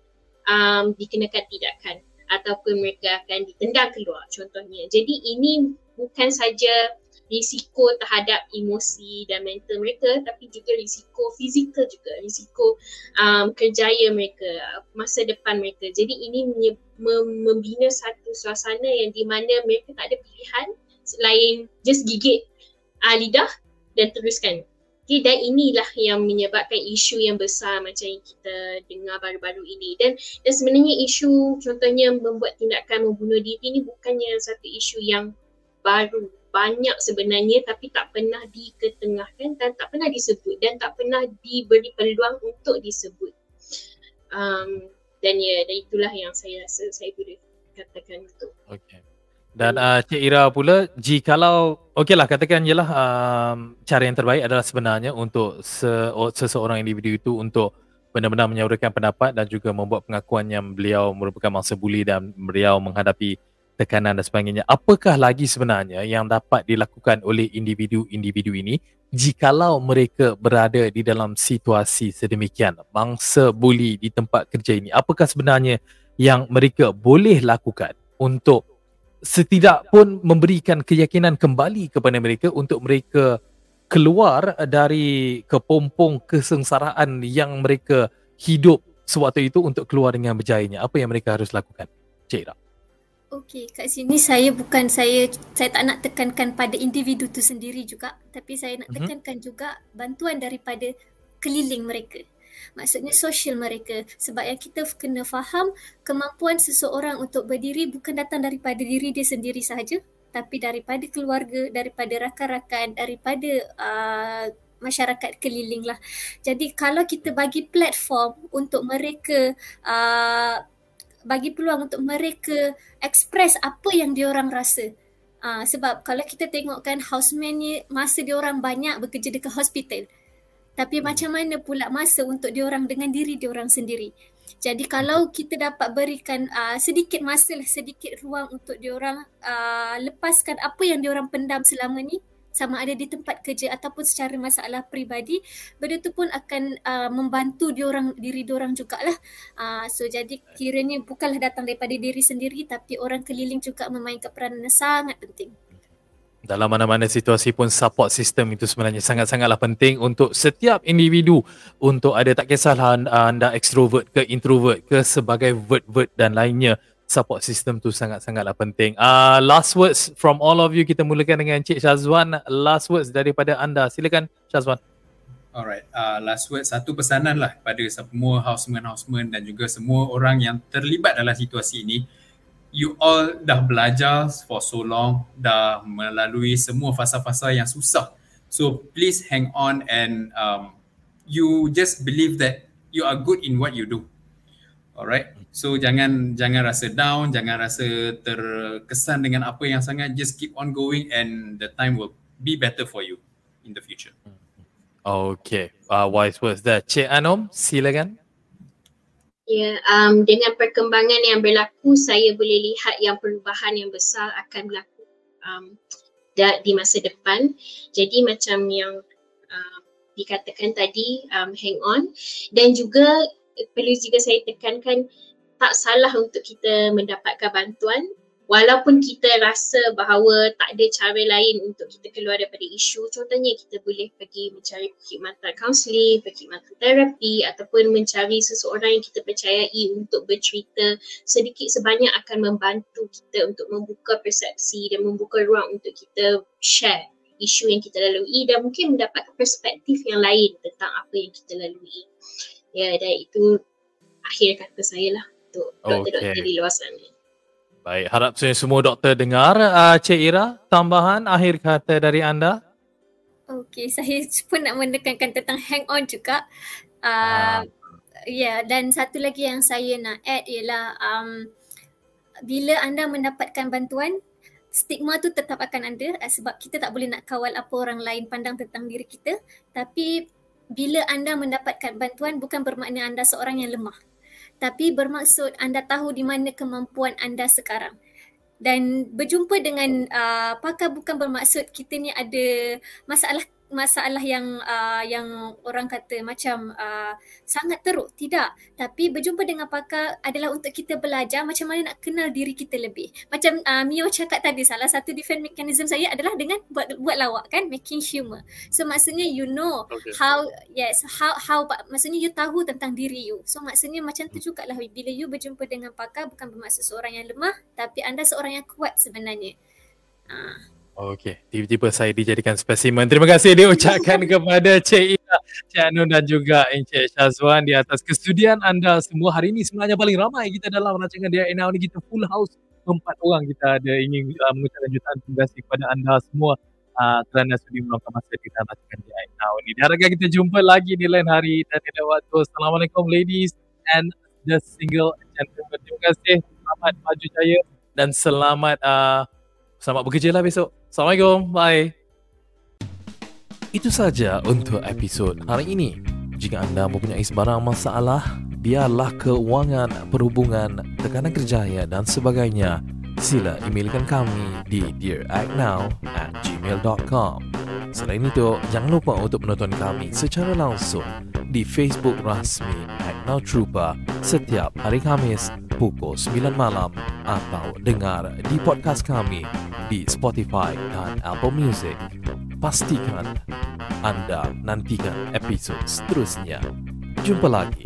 um, dikenakan tindakan ataupun mereka akan ditendang keluar contohnya. Jadi ini bukan saja risiko terhadap emosi dan mental mereka tapi juga risiko fizikal juga risiko um, kerjaya mereka masa depan mereka. Jadi ini membina satu suasana yang di mana mereka tak ada pilihan selain just gigit uh, lidah dan teruskan. Okay, dan inilah yang menyebabkan isu yang besar macam yang kita dengar baru-baru ini. Dan dan sebenarnya isu contohnya membuat tindakan membunuh diri ini bukannya satu isu yang baru banyak sebenarnya tapi tak pernah diketengahkan dan tak pernah disebut dan tak pernah diberi peluang untuk disebut. Um, dan ya, dan itulah yang saya rasa saya boleh katakan itu. Okay. Dan uh, Cik Ira pula, jikalau, okeylah katakan je lah um, cara yang terbaik adalah sebenarnya untuk se- seseorang individu itu untuk benar-benar menyuarakan pendapat dan juga membuat pengakuan yang beliau merupakan mangsa buli dan beliau menghadapi tekanan dan sebagainya. Apakah lagi sebenarnya yang dapat dilakukan oleh individu-individu ini jikalau mereka berada di dalam situasi sedemikian, mangsa buli di tempat kerja ini? Apakah sebenarnya yang mereka boleh lakukan untuk setidak pun memberikan keyakinan kembali kepada mereka untuk mereka keluar dari kepompong kesengsaraan yang mereka hidup sewaktu itu untuk keluar dengan berjayanya. Apa yang mereka harus lakukan? Cik Ira. Okey, kat sini saya bukan saya saya tak nak tekankan pada individu tu sendiri juga, tapi saya nak mhm. tekankan mm-hmm. juga bantuan daripada keliling mereka. Maksudnya sosial mereka sebab yang kita kena faham kemampuan seseorang untuk berdiri bukan datang daripada diri dia sendiri sahaja tapi daripada keluarga, daripada rakan-rakan, daripada uh, masyarakat keliling lah. Jadi kalau kita bagi platform untuk mereka uh, bagi peluang untuk mereka express apa yang diorang rasa. Uh, sebab kalau kita tengokkan houseman ni masa diorang banyak bekerja dekat hospital. Tapi macam mana pula masa untuk diorang dengan diri diorang sendiri. Jadi kalau kita dapat berikan uh, sedikit masa lah, sedikit ruang untuk diorang uh, lepaskan apa yang diorang pendam selama ni sama ada di tempat kerja ataupun secara masalah peribadi benda tu pun akan uh, membantu diorang diri diorang jugalah. Uh, so jadi kiranya bukanlah datang daripada diri sendiri tapi orang keliling juga memainkan peranan yang sangat penting. Dalam mana-mana situasi pun support system itu sebenarnya sangat-sangatlah penting untuk setiap individu. Untuk ada tak kisahlah anda extrovert ke introvert ke sebagai vert-vert dan lainnya support system tu sangat-sangatlah penting. Uh, last words from all of you kita mulakan dengan Cik Syazwan. Last words daripada anda. Silakan Syazwan. Alright, uh, last word satu pesanan lah pada semua houseman-houseman dan juga semua orang yang terlibat dalam situasi ini. You all dah belajar for so long, dah melalui semua fasa-fasa yang susah. So please hang on and um, you just believe that you are good in what you do. Alright, So jangan jangan rasa down, jangan rasa terkesan dengan apa yang sangat. Just keep on going and the time will be better for you in the future. Okay, uh, wise words there. Cik Anom, silakan. Ya, yeah, um, dengan perkembangan yang berlaku, saya boleh lihat yang perubahan yang besar akan berlaku um, di masa depan. Jadi macam yang uh, dikatakan tadi, um, hang on. Dan juga perlu juga saya tekankan, tak salah untuk kita mendapatkan bantuan walaupun kita rasa bahawa tak ada cara lain untuk kita keluar daripada isu contohnya kita boleh pergi mencari perkhidmatan kaunseling, perkhidmatan terapi ataupun mencari seseorang yang kita percayai untuk bercerita sedikit sebanyak akan membantu kita untuk membuka persepsi dan membuka ruang untuk kita share isu yang kita lalui dan mungkin mendapat perspektif yang lain tentang apa yang kita lalui. Ya dan itu akhir kata saya lah untuk doktor-doktor di luar sana. Baik, harap semua doktor dengar. Uh, Cik Ira, tambahan akhir kata dari anda? Okey, saya pun nak menekankan tentang hang on juga. Uh, uh. Ya, yeah, dan satu lagi yang saya nak add ialah um, bila anda mendapatkan bantuan, stigma tu tetap akan ada uh, sebab kita tak boleh nak kawal apa orang lain pandang tentang diri kita. Tapi bila anda mendapatkan bantuan bukan bermakna anda seorang yang lemah tapi bermaksud anda tahu di mana kemampuan anda sekarang. Dan berjumpa dengan uh, pakar bukan bermaksud kita ni ada masalah masalah yang uh, yang orang kata macam uh, sangat teruk. Tidak. Tapi berjumpa dengan pakar adalah untuk kita belajar macam mana nak kenal diri kita lebih. Macam uh, Mio cakap tadi salah satu defense mechanism saya adalah dengan buat buat lawak kan? Making humor so maksudnya you know okay. how yes how how maksudnya you tahu tentang diri you. So maksudnya macam tu jugalah bila you berjumpa dengan pakar bukan bermaksud seorang yang lemah tapi anda seorang yang kuat sebenarnya. Uh. Okey, tiba-tiba saya dijadikan spesimen. Terima kasih diucapkan *laughs* kepada Cik Ina, Cik Anu dan juga Encik Syazwan di atas kesudian anda semua. Hari ini sebenarnya paling ramai kita dalam rancangan Dia Now ni. Kita full house, empat orang kita ada ingin uh, mengucapkan jutaan terima kasih kepada anda semua uh, kerana sudi meluangkan masa di dalam rancangan Dia Now ni. Diharapkan kita jumpa lagi di lain hari dan di lain waktu. Assalamualaikum ladies and the single gentlemen. Terima kasih. Selamat maju jaya dan selamat uh, selamat bekerja lah besok. Assalamualaikum. Bye. Itu saja untuk episod hari ini. Jika anda mempunyai sebarang masalah, biarlah keuangan, perhubungan, tekanan kerjaya dan sebagainya, sila emailkan kami di dearactnow at gmail.com. Selain itu, jangan lupa untuk menonton kami secara langsung di Facebook rasmi Act Now Trooper setiap hari Kamis pukul 9 malam atau dengar di podcast kami di Spotify dan Apple Music. Pastikan anda nantikan episod seterusnya. Jumpa lagi